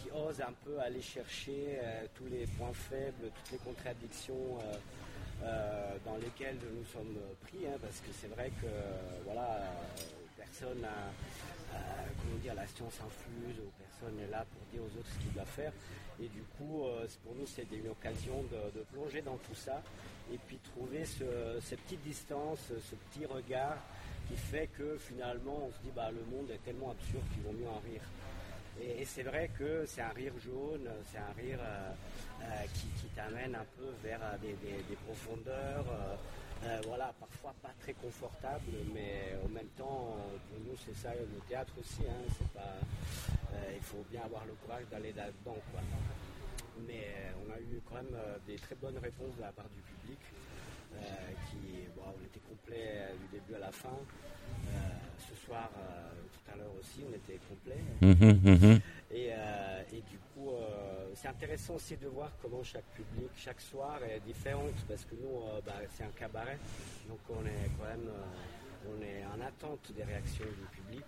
qui ose un peu aller chercher euh, tous les points faibles, toutes les contradictions euh, euh, dans lesquelles nous sommes pris, hein, parce que c'est vrai que voilà, personne n'a comment dire, la science infuse, personne n'est là pour dire aux autres ce qu'ils doivent faire. Et du coup, euh, c'est- pour nous, c'était une occasion de, plonger dans tout ça et puis trouver ce, cette petite distance, ce petit regard qui fait que finalement, on se dit, bah, le monde est tellement absurde qu'il vaut mieux en rire. Et, c'est vrai que c'est un rire jaune, c'est un rire euh, euh, qui, t'amène un peu vers euh, des profondeurs. Euh, voilà, parfois pas très confortable, mais en même temps, pour nous, c'est ça le théâtre aussi. hein, c'est pas, euh, il faut bien avoir le courage d'aller là-dedans. quoi. Mais euh, on a eu quand même des très bonnes réponses de la part du public, qui, on était complet du début à la fin. Ce soir, tout à l'heure aussi, on était complet. Mhm, mhm. Et, euh, et du coup, euh, c'est intéressant aussi de voir comment chaque public, chaque soir est différente, parce que nous, euh, bah, c'est un cabaret, donc on est quand même on est en attente des réactions du public.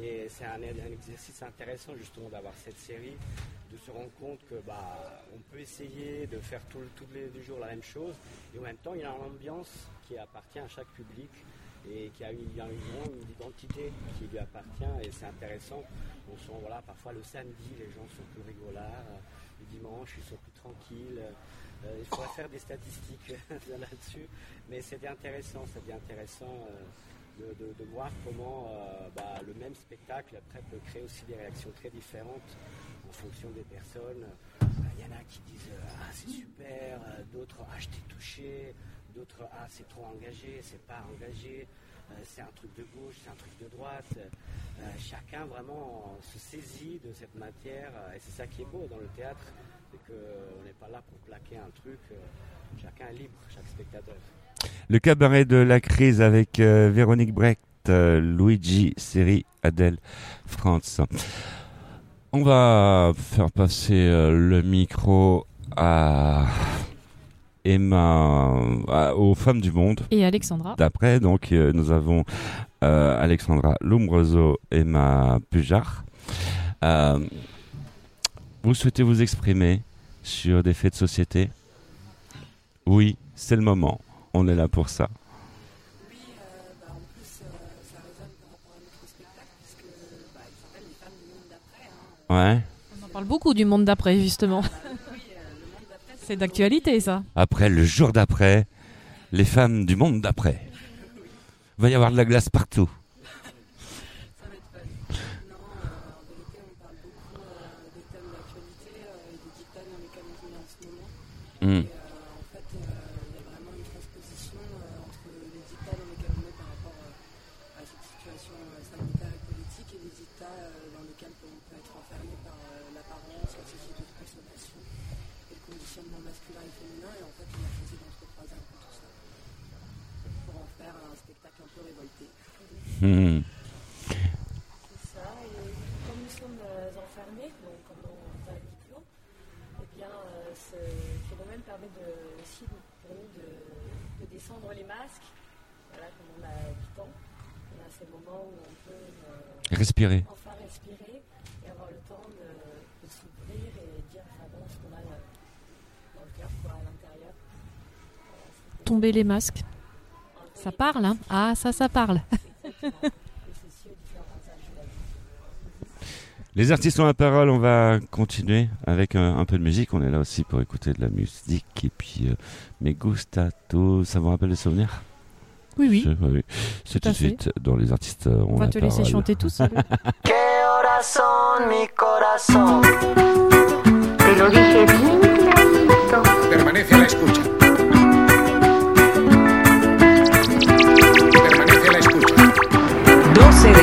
Et c'est un, exercice intéressant justement d'avoir cette série, de se rendre compte que bah, on peut essayer de faire tous les jours la même chose, et en même temps il y a une ambiance qui appartient à chaque public et qui a une, une, identité qui lui appartient et c'est intéressant. On sent, voilà, parfois le samedi, les gens sont plus rigolards, euh, le dimanche, ils sont plus tranquilles. Euh, il faudrait faire des statistiques [LAUGHS] là-dessus, mais c'était intéressant, c'était intéressant euh, de, de- voir comment bah, le même spectacle après peut créer aussi des réactions très différentes en fonction des personnes. Il y en a qui disent ah c'est super, d'autres ah je t'ai touché, d'autres ah c'est trop engagé, c'est pas engagé, euh, c'est un truc de gauche, c'est un truc de droite. Euh, chacun vraiment se saisit de cette matière euh, et c'est ça qui est beau dans le théâtre, c'est qu'on n'est pas là pour plaquer un truc, chacun est libre, chaque spectateur. Le cabaret de la crise avec Véronique Brecht, Luigi Seri, Adèle France. On va faire passer le micro à Emma, à- aux femmes du monde. Et Alexandra. D'après, donc, euh, nous avons euh, Alexandra Lombroso, Emma Pujar. Euh, vous souhaitez vous exprimer sur des faits de société? Oui, c'est le moment. On est là pour ça. Euh, euh. Ouais. On en parle beaucoup du monde d'après, justement. [LAUGHS] C'est d'actualité, ça. Après, le jour d'après, les femmes du monde d'après. Il va y avoir de la glace partout. Ça va être fun. Non, euh, en vérité, on parle beaucoup euh, des thèmes d'actualité euh, et des dictats dans lesquels on vit en ce moment. Mm. Et euh, en fait, euh, il y a vraiment une transposition euh, entre les dictats dans lesquels on est par rapport euh, à cette situation euh, sanitaire et politique et les dictats euh, dans lesquels on peut être enfermé par euh, l'apparence, la société de consommation et le conditionnement masculin et féminin. Et en fait, on a choisi d'entrecroiser un peu tout ça pour en faire un spectacle un peu révolté. C'est ça, et comme nous sommes enfermés, donc comme on a un diplôme, eh bien, ce phénomène permet de, aussi pour nous de, de descendre les masques, voilà, comme on a 8 ans, on a ces moments où on peut Respirer. enfin respirer et avoir le temps de, s'ouvrir et dire vraiment ce qu'on a dans dans le cœur, quoi, à l'intérieur. Tomber les masques. Ça parle, hein Ah, ça, ça parle. [LAUGHS] [LAUGHS] Les artistes ont la parole, on va continuer avec euh, un peu de musique. On est là aussi pour écouter de la musique. Et puis, euh, Me gusta tu, ça vous rappelle des souvenirs Oui, oui. C'est- oui. C'est Tout de suite dans les artistes euh, ont On va te laisser chanter tout seul. ¿Qué horas son, mi corazón? Te lo dije bien clarito. Permanece a la escucha.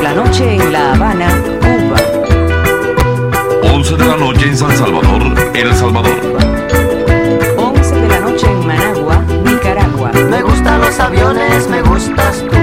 De la noche en La Habana, Cuba. 11 de la noche en San Salvador, El Salvador. 11 de la noche en Managua, Nicaragua. Me gustan los aviones, me gustas tú.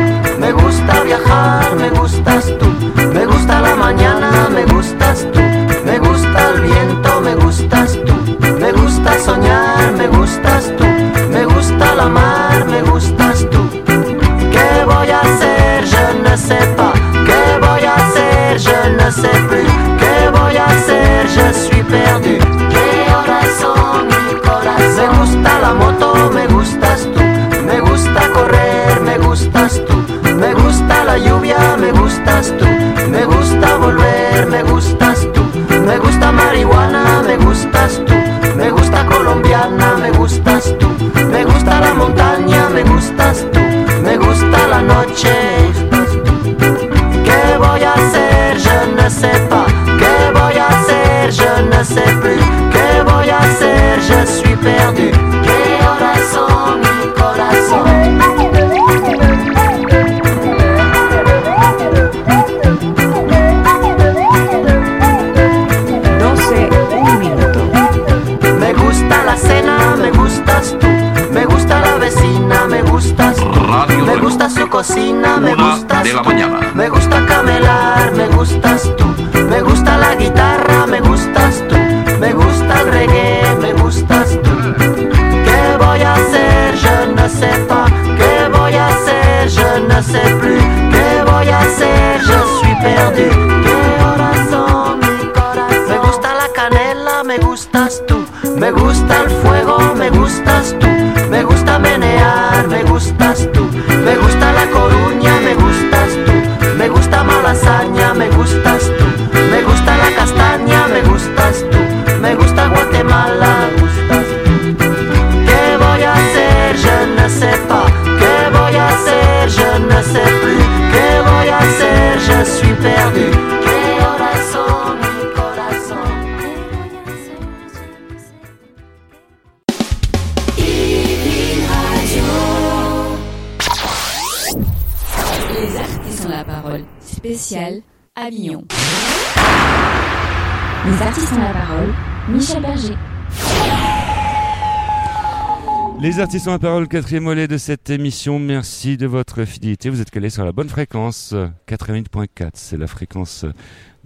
Michel Berger. Les artistes ont la parole, quatrième volet de cette émission. Merci de votre fidélité. Vous êtes calés sur la bonne fréquence, euh, 88.4. C'est la fréquence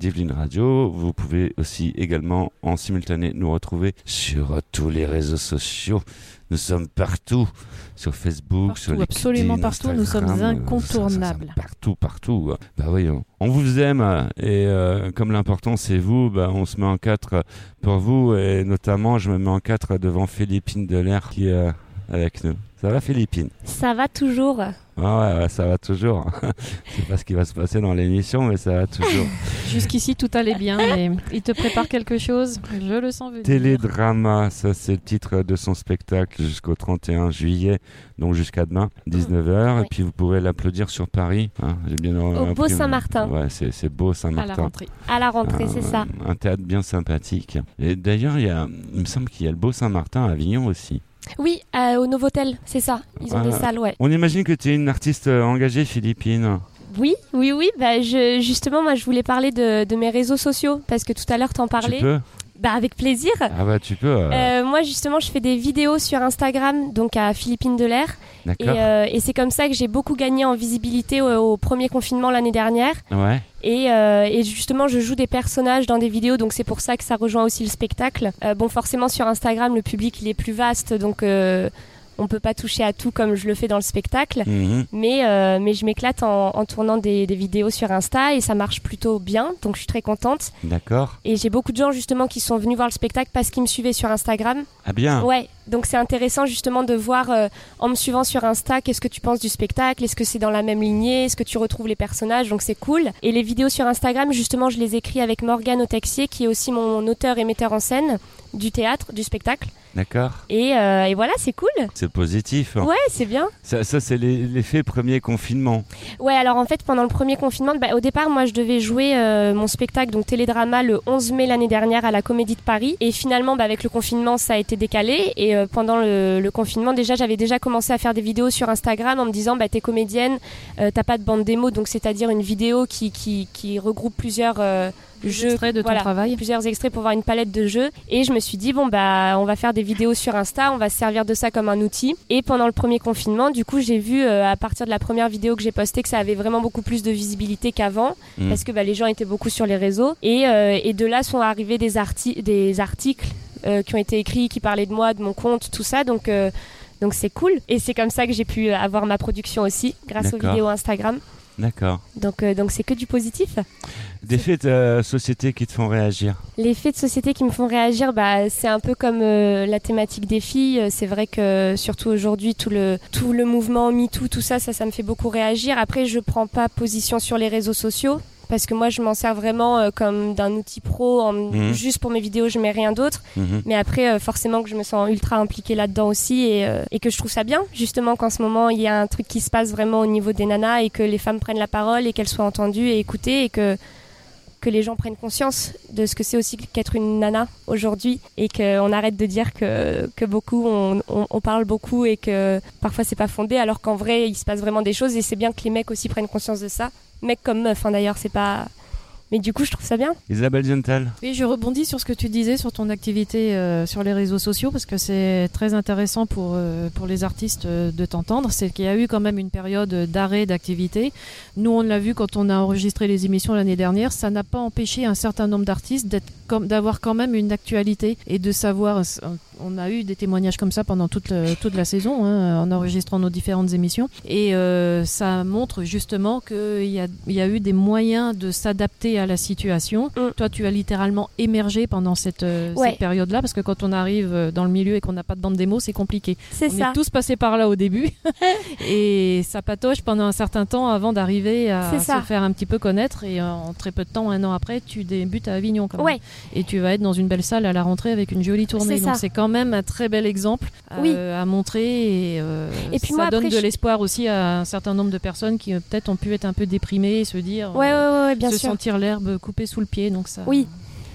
d'Yveline Radio. Vous pouvez aussi également en simultané nous retrouver sur tous les réseaux sociaux. Nous sommes partout. Sur Facebook, sur Partout, LinkedIn, absolument partout, nous sommes euh, incontournables. partout, partout. Bah oui, on, vous aime euh, et euh, comme l'important c'est vous, bah, on se met en quatre pour vous et notamment je me mets en quatre devant Philippine Delair qui est avec nous. Ça va Philippine Ça va toujours. Ah ouais, ouais, ça va toujours. [LAUGHS] Je sais pas ce qui va se passer dans l'émission, mais ça va toujours. [LAUGHS] Jusqu'ici, tout allait bien, mais il te prépare quelque chose. Je le sens venir. Télédrama, ça c'est le titre de son spectacle jusqu'au 31 juillet, donc jusqu'à demain, 19h. Et puis vous pourrez l'applaudir sur Paris. hein, J'ai bien Au. Beau Saint-Martin. Ouais, c'est c'est beau Saint-Martin. À la rentrée. À la rentrée, c'est ça. Un théâtre bien sympathique. Et d'ailleurs, il, y a- il me semble qu'il y a le Beau Saint-Martin à Avignon aussi. Oui, euh, au Novotel, c'est ça. Ils ont des salles, ouais. On imagine que tu es une artiste euh, engagée philippine. Oui, oui, oui. Bah, je, justement, moi, je voulais parler de, de mes réseaux sociaux parce que tout à l'heure, t'en parlais. Tu peux Bah, avec plaisir. Ah bah tu peux. euh, Euh, moi, justement, je fais des vidéos sur Instagram, donc à Philippine Delair. Et, D'accord. euh, et c'est comme ça que j'ai beaucoup gagné en visibilité au, au premier confinement l'année dernière. Ouais. Et, euh, et justement, je joue des personnages dans des vidéos, donc c'est pour ça que ça rejoint aussi le spectacle. Euh, bon, forcément, sur Instagram, le public il est plus vaste, donc euh, on peut pas toucher à tout comme je le fais dans le spectacle. Mhm. Mais, euh, mais je m'éclate en, en tournant des, des vidéos sur Insta et ça marche plutôt bien, donc je suis très contente. D'accord. Et j'ai beaucoup de gens justement qui sont venus voir le spectacle parce qu'ils me suivaient sur Instagram. Ah bien. Ouais, donc c'est intéressant justement de voir euh, en me suivant sur Insta qu'est-ce que tu penses du spectacle, est-ce que c'est dans la même lignée, est-ce que tu retrouves les personnages, donc c'est cool. Et les vidéos sur Instagram, justement, je les écris avec Morgane Autexier qui est aussi mon auteur et metteur en scène du théâtre, du spectacle. D'accord. Et, euh, et voilà, c'est cool. C'est positif. Ouais, c'est bien. Ça, ça, c'est l'effet premier confinement. Ouais, alors en fait, pendant le premier confinement, bah, au départ, moi, je devais jouer euh, mon spectacle, donc télédrama, le 11 mai l'année dernière à la Comédie de Paris. Et finalement, bah, avec le confinement, ça a été décalé. Et euh, pendant le, le confinement, déjà, j'avais déjà commencé à faire des vidéos sur Instagram en me disant, bah, t'es comédienne, t'as pas de bande démo, donc c'est-à-dire une vidéo qui, qui, qui regroupe plusieurs jeux, extraits de ton voilà, travail. plusieurs extraits pour avoir une palette de jeux. Et je me suis dit, bon, bah, on va faire des vidéos sur Insta, on va se servir de ça comme un outil. Et pendant le premier confinement, du coup, j'ai vu euh, à partir de la première vidéo que j'ai postée que ça avait vraiment beaucoup plus de visibilité qu'avant, Mm. parce que bah, les gens étaient beaucoup sur les réseaux. Et, euh, et de là sont arrivés des, arti- des articles euh, qui ont été écrits, qui parlaient de moi, de mon compte, tout ça. Donc, euh, donc c'est cool. Et c'est comme ça que j'ai pu avoir ma production aussi, grâce aux vidéos Instagram. D'accord. Donc, euh, donc c'est que du positif. Des faits de euh, société qui te font réagir. Les faits de société qui me font réagir, bah, c'est un peu comme euh, la thématique des filles. C'est vrai que surtout aujourd'hui, tout le, tout le mouvement MeToo, tout ça, ça, ça me fait beaucoup réagir. Après, je prends pas position sur les réseaux sociaux. Parce que moi, je m'en sers vraiment euh, comme d'un outil pro. En, Mhm. Juste pour mes vidéos, je mets rien d'autre. Mhm. Mais après, euh, forcément que je me sens ultra impliquée là-dedans aussi. Et, euh, et que je trouve ça bien, justement, qu'en ce moment, il y a un truc qui se passe vraiment au niveau des nanas. Et que les femmes prennent la parole et qu'elles soient entendues et écoutées. Et que que les gens prennent conscience de ce que c'est aussi qu'être une nana aujourd'hui et qu'on arrête de dire que, que beaucoup on, parle beaucoup et que parfois c'est pas fondé alors qu'en vrai il se passe vraiment des choses et c'est bien que les mecs aussi prennent conscience de ça. Mecs comme meufs hein, d'ailleurs c'est pas mais du coup je trouve ça bien Isabelle Gental. Oui, je rebondis sur ce que tu disais sur ton activité euh, sur les réseaux sociaux parce que c'est très intéressant pour, euh, pour les artistes euh, de t'entendre. C'est qu'il y a eu quand même une période d'arrêt d'activité. Nous, on l'a vu quand on a enregistré les émissions l'année dernière. Ça n'a pas empêché un certain nombre d'artistes d'être d'avoir quand même une actualité et de savoir. euh, On a eu des témoignages comme ça pendant toute, le- toute la saison hein, en enregistrant nos différentes émissions. Et euh, ça montre justement qu'il y a, y a eu des moyens de s'adapter à la situation. Toi, tu as littéralement émergé pendant cette, euh, Ouais. cette période-là, parce que quand on arrive euh, dans le milieu et qu'on n'a pas de bande démo, c'est compliqué. C'est on ça. est tous passés par là au début. [LAUGHS] et ça patoche pendant un certain temps avant d'arriver à se faire un petit peu connaître. Et euh, en très peu de temps, un an après, tu débutes à Avignon quand même. Ouais. Et tu vas être dans une belle salle à la rentrée avec une jolie tournée. C'est Donc c'est quand même un très bel exemple euh, Oui. à montrer. Et, euh, Et puis ça moi, donne après, de l'espoir aussi à un certain nombre de personnes qui euh, peut-être ont pu être un peu déprimées et se dire. Ouais, euh, ouais, ouais, ouais, bien se sûr. sentir l'herbe coupée sous le pied. Donc ça. Oui.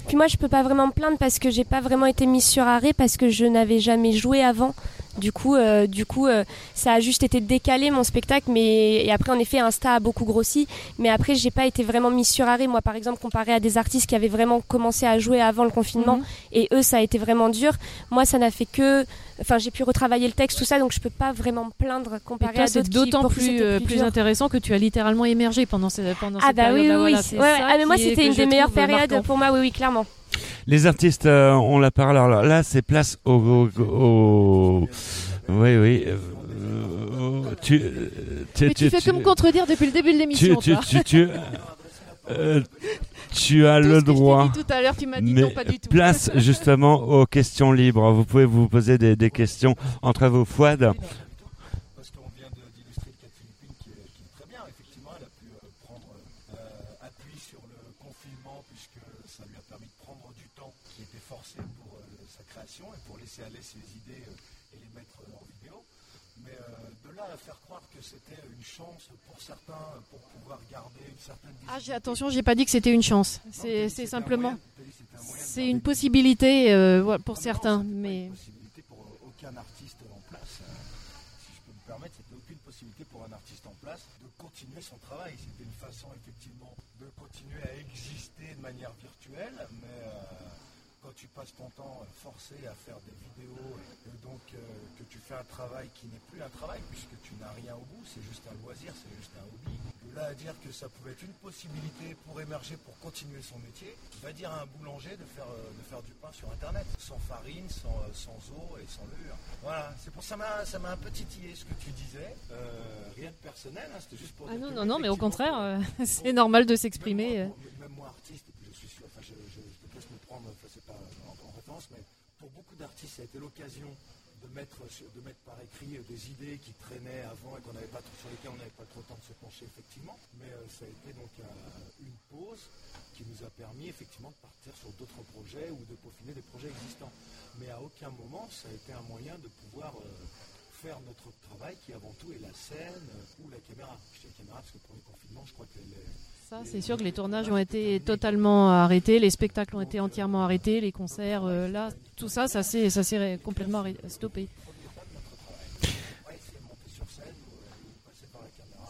Puis moi, je peux pas vraiment me plaindre parce que j'ai pas vraiment été mise sur arrêt parce que je n'avais jamais joué avant. Du coup, euh, du coup, euh, ça a juste été décalé mon spectacle, mais et après en effet, Insta a beaucoup grossi. Mais après, j'ai pas été vraiment mise sur arrêt. Moi, par exemple, comparé à des artistes qui avaient vraiment commencé à jouer avant le confinement, Mhm. et eux, ça a été vraiment dur. Moi, ça n'a fait que, enfin, j'ai pu retravailler le texte, tout ça, donc je peux pas vraiment me plaindre comparé toi, à c'est d'autres qui, d'autant plus, euh, plus plus intéressant que tu as littéralement émergé pendant, ces, pendant Ah cette bah oui, oui. Voilà, c'est Ouais, Ah mais moi, c'était une des meilleures périodes marquant. pour moi, oui, oui, clairement. Les artistes, euh, on l'a parlé. Alors là, c'est place au. au- au- Oui, oui. euh, euh, tu, Mais tu fais que me contredire depuis le début de l'émission. tu, toi. tu, tu, euh, tu as Tout le droit. dit tout à l'heure, tu m'as dit mais non, pas du tout. Place justement aux questions libres. Vous pouvez vous poser des, des questions entre vos Fouad. Parce qu'on vient de- d'illustrer le cas de Philippine qui est, qui est très bien. Effectivement, elle a pu euh, prendre euh, appui sur le confinement puisque ça lui a permis de prendre du temps qui était forcé pour euh, sa création et pour laisser aller ses idées euh, et les mettre euh, en vidéo. Mais euh, de là à faire croire que c'était une chance pour certains euh, pour pouvoir garder une certaine Ah, j'ai attention, j'ai pas dit que c'était une chance. C'est simplement. C'est une possibilité euh, pour certains. Mais. possibilité pour aucun artiste en place. euh, si je peux me permettre, c'était aucune possibilité pour un artiste en place de continuer son travail. C'était une façon effectivement de continuer à exister de manière virtuelle, mais euh, quand tu passes ton temps euh, forcé à faire des vidéos et donc euh, que tu fais un travail qui n'est plus un travail puisque tu n'as rien au bout, c'est juste un loisir, c'est juste va dire que ça pouvait être une possibilité pour émerger, pour continuer son métier, va dire à un boulanger de faire, euh, de faire du pain sur Internet, sans farine, sans, euh, sans eau et sans levure. Voilà, c'est pour ça m'a- ça m'a un peu titillé ce que tu disais. Euh, rien de personnel, hein, c'était juste pour Ah non, non, non, mais au contraire, euh, [LAUGHS] c'est normal de s'exprimer. euh. même moi artiste, je suis sûr, enfin je, je, je te laisse me prendre, enfin c'est pas en, en référence, mais pour beaucoup d'artistes, ça a été l'occasion de mettre, par écrit des idées qui traînaient avant et qu'on n'avait pas sur lesquelles on n'avait pas trop le temps de se pencher effectivement. Mais euh, ça a été donc euh, une pause qui nous a permis effectivement de partir sur d'autres projets ou de peaufiner des projets existants. Mais à aucun moment ça a été un moyen de pouvoir euh, faire notre travail qui avant tout est la scène ou la caméra. Je dis la caméra parce que pour le confinement, je crois que les, Ça, c'est sûr que les tournages ont été totalement arrêtés, les spectacles ont été entièrement arrêtés, les concerts, euh, là, tout ça, ça s'est ça s'est ré- complètement stoppé.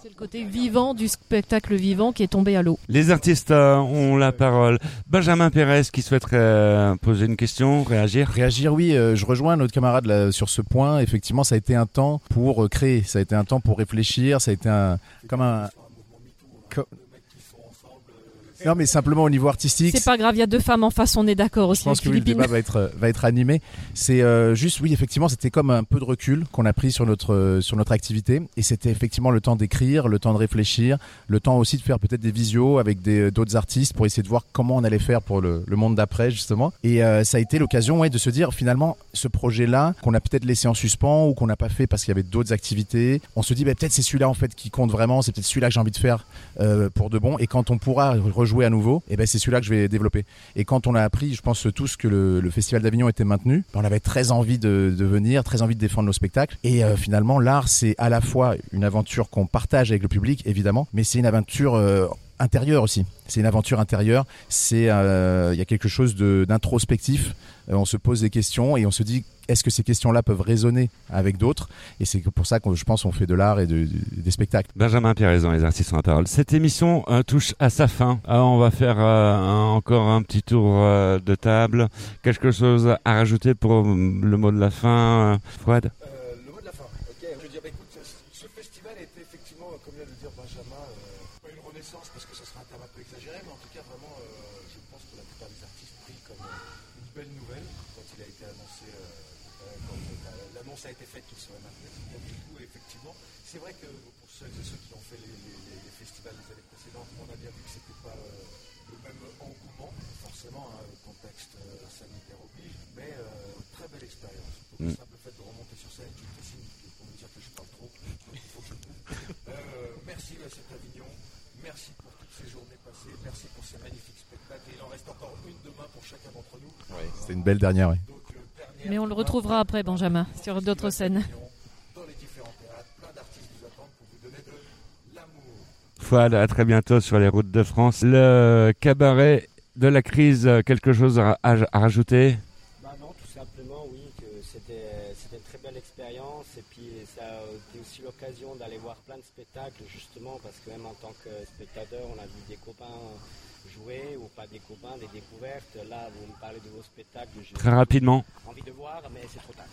C'est le côté vivant du spectacle vivant qui est tombé à l'eau. Les artistes euh, ont la parole. Benjamin Pérez qui souhaiterait euh, poser une question, réagir. Réagir, oui, euh, je rejoins notre camarade là, sur ce point. Effectivement, ça a été un temps pour euh, créer, ça a été un temps pour réfléchir, ça a été un comme un. co- Non, mais simplement au niveau artistique. C'est pas grave, il y a deux femmes en face, on est d'accord aussi. Je pense que oui, le débat va être va être animé. C'est euh, juste oui effectivement c'était comme un peu de recul qu'on a pris sur notre euh, sur notre activité et c'était effectivement le temps d'écrire, le temps de réfléchir, le temps aussi de faire peut-être des visios avec des d'autres artistes pour essayer de voir comment on allait faire pour le, le monde d'après justement. Et euh, ça a été l'occasion ouais de se dire finalement ce projet là qu'on a peut-être laissé en suspens ou qu'on n'a pas fait parce qu'il y avait d'autres activités, on se dit bah, peut-être c'est celui-là en fait qui compte vraiment, c'est peut-être celui-là que j'ai envie de faire euh, pour de bon et quand on pourra rejouer à nouveau, et ben c'est celui-là que je vais développer. Et quand on a appris, je pense tous que le, festival d'Avignon était maintenu, ben, on avait très envie de, de venir, très envie de défendre nos spectacles. Et euh, finalement, l'art, c'est à la fois une aventure qu'on partage avec le public, évidemment, mais c'est une aventure euh, intérieure aussi. C'est une aventure intérieure. C'est euh, il y a quelque chose d'introspectif. Euh, on se pose des questions et on se dit est-ce que ces questions-là peuvent résonner avec d'autres? Et c'est pour ça que je pense qu'on fait de l'art et de- de- des spectacles. Benjamin dans les artistes la parole. Cette émission euh, touche à sa fin. Alors, on va faire encore un petit tour de table. Quelque chose à rajouter pour euh, le mot de la fin, Fouad Euh, le mot de la fin. Ok, je veux dire, bah, écoute, ce, ce festival a été effectivement, comme vient de le dire Benjamin, euh, pas une renaissance parce que ce sera un terme un peu exagéré, mais en tout cas vraiment, euh, je pense que la plupart des artistes pris comme euh, une belle nouvelle quand il a été annoncé, euh, euh, quand euh, l'annonce a été faite qu'il serait maintenu. Donc du coup, effectivement, c'est vrai que pour ceux et ceux qui ont fait les, les- les- les festivals des années précédentes, on a bien vu que c'était pas euh, le même engouement, forcément, hein, le contexte euh, sanitaire oblige, mais euh, très belle expérience. Pour Mm. le simple fait de remonter sur scène, tu me fais signe pour me dire que je parle trop, donc il faut que je coupe. Euh, merci à cet Avignon, merci pour toutes ces journées passées, merci pour ces magnifiques spectacles, et il en reste encore une demain pour chacun d'entre nous. C'était une belle dernière, oui. Mais on le retrouvera après, Benjamin, sur d'autres scènes. Fouad, à très bientôt sur les routes de France. Le cabaret de la crise, quelque chose à, à- à rajouter? Bah non, tout simplement, oui, que c'était c'était une très belle expérience et puis ça a été aussi l'occasion d'aller voir plein de spectacles justement parce que même en tant que spectateur, on a vu des copains jouer ou pas des copains, des découvertes. Là, vous me parlez de vos spectacles, Très rapidement. envie de voir, mais c'est trop tard.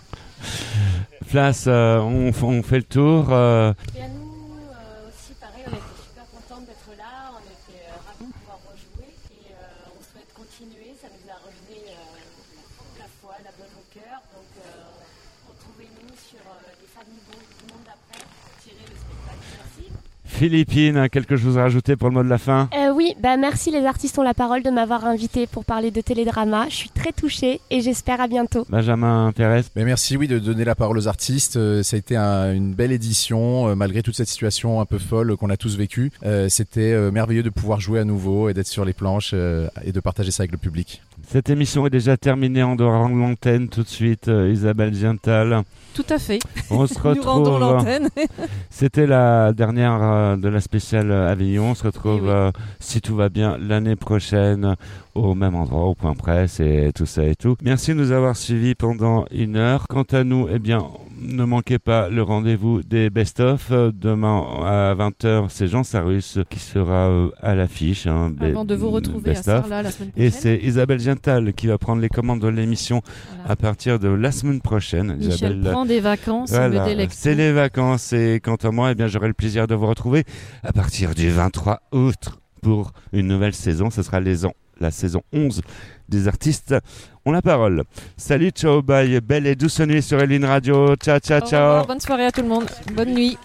[LAUGHS] Flas, euh, on, on fait le tour. euh, Et à nous euh, aussi, pareil, on était super contents d'être là, on était euh, ravis de pouvoir rejouer et euh, on souhaite continuer. Ça nous a redonné euh, la foi, la bonne au cœur. Donc euh, retrouvez-nous sur euh, les familles du monde d'après pour tirer le spectacle. Merci. Philippine, quelque chose à rajouter pour le mot de la fin? Euh, oui, bah merci les artistes ont la parole de m'avoir invité pour parler de télédrama. Je suis très touchée et j'espère à bientôt. Benjamin Pérez Mais merci oui de donner la parole aux artistes. Euh, ça a été un- une belle édition euh, malgré toute cette situation un peu folle qu'on a tous vécue. Euh, C'était euh, merveilleux de pouvoir jouer à nouveau et d'être sur les planches euh, et de partager ça avec le public. Cette émission est déjà terminée. On doit rendre l'antenne tout de suite. euh, Isabelle Giantal. Tout à fait. On se [LAUGHS] Nous rendons retrouve. l'antenne. [LAUGHS] C'était la dernière euh, de la spéciale euh, Avignon. On se retrouve, Eh oui. euh, si tout va bien, l'année prochaine au même endroit, au point presse et tout ça et tout. Merci de nous avoir suivis pendant une heure. Quant à nous, eh bien, ne manquez pas le rendez-vous des best-of. Euh, Demain à 20h, c'est Jean Sarus qui sera euh, à l'affiche. hein, Avant de vous retrouver à. Sarlat la semaine Et prochaine. c'est Isabelle Giental qui va prendre les commandes de l'émission à partir de la semaine prochaine. Michel Isabelle, prend des vacances, voilà, c'est les vacances et quant à moi, eh bien, j'aurai le plaisir de vous retrouver à partir du 23 août pour une nouvelle saison. Ce sera les ans, la saison 11 des artistes ont la parole. Salut, ciao, bye, belle et douce nuit sur Eline Radio. Ciao, ciao, ciao. Bonne soirée à tout le monde. Bonne nuit.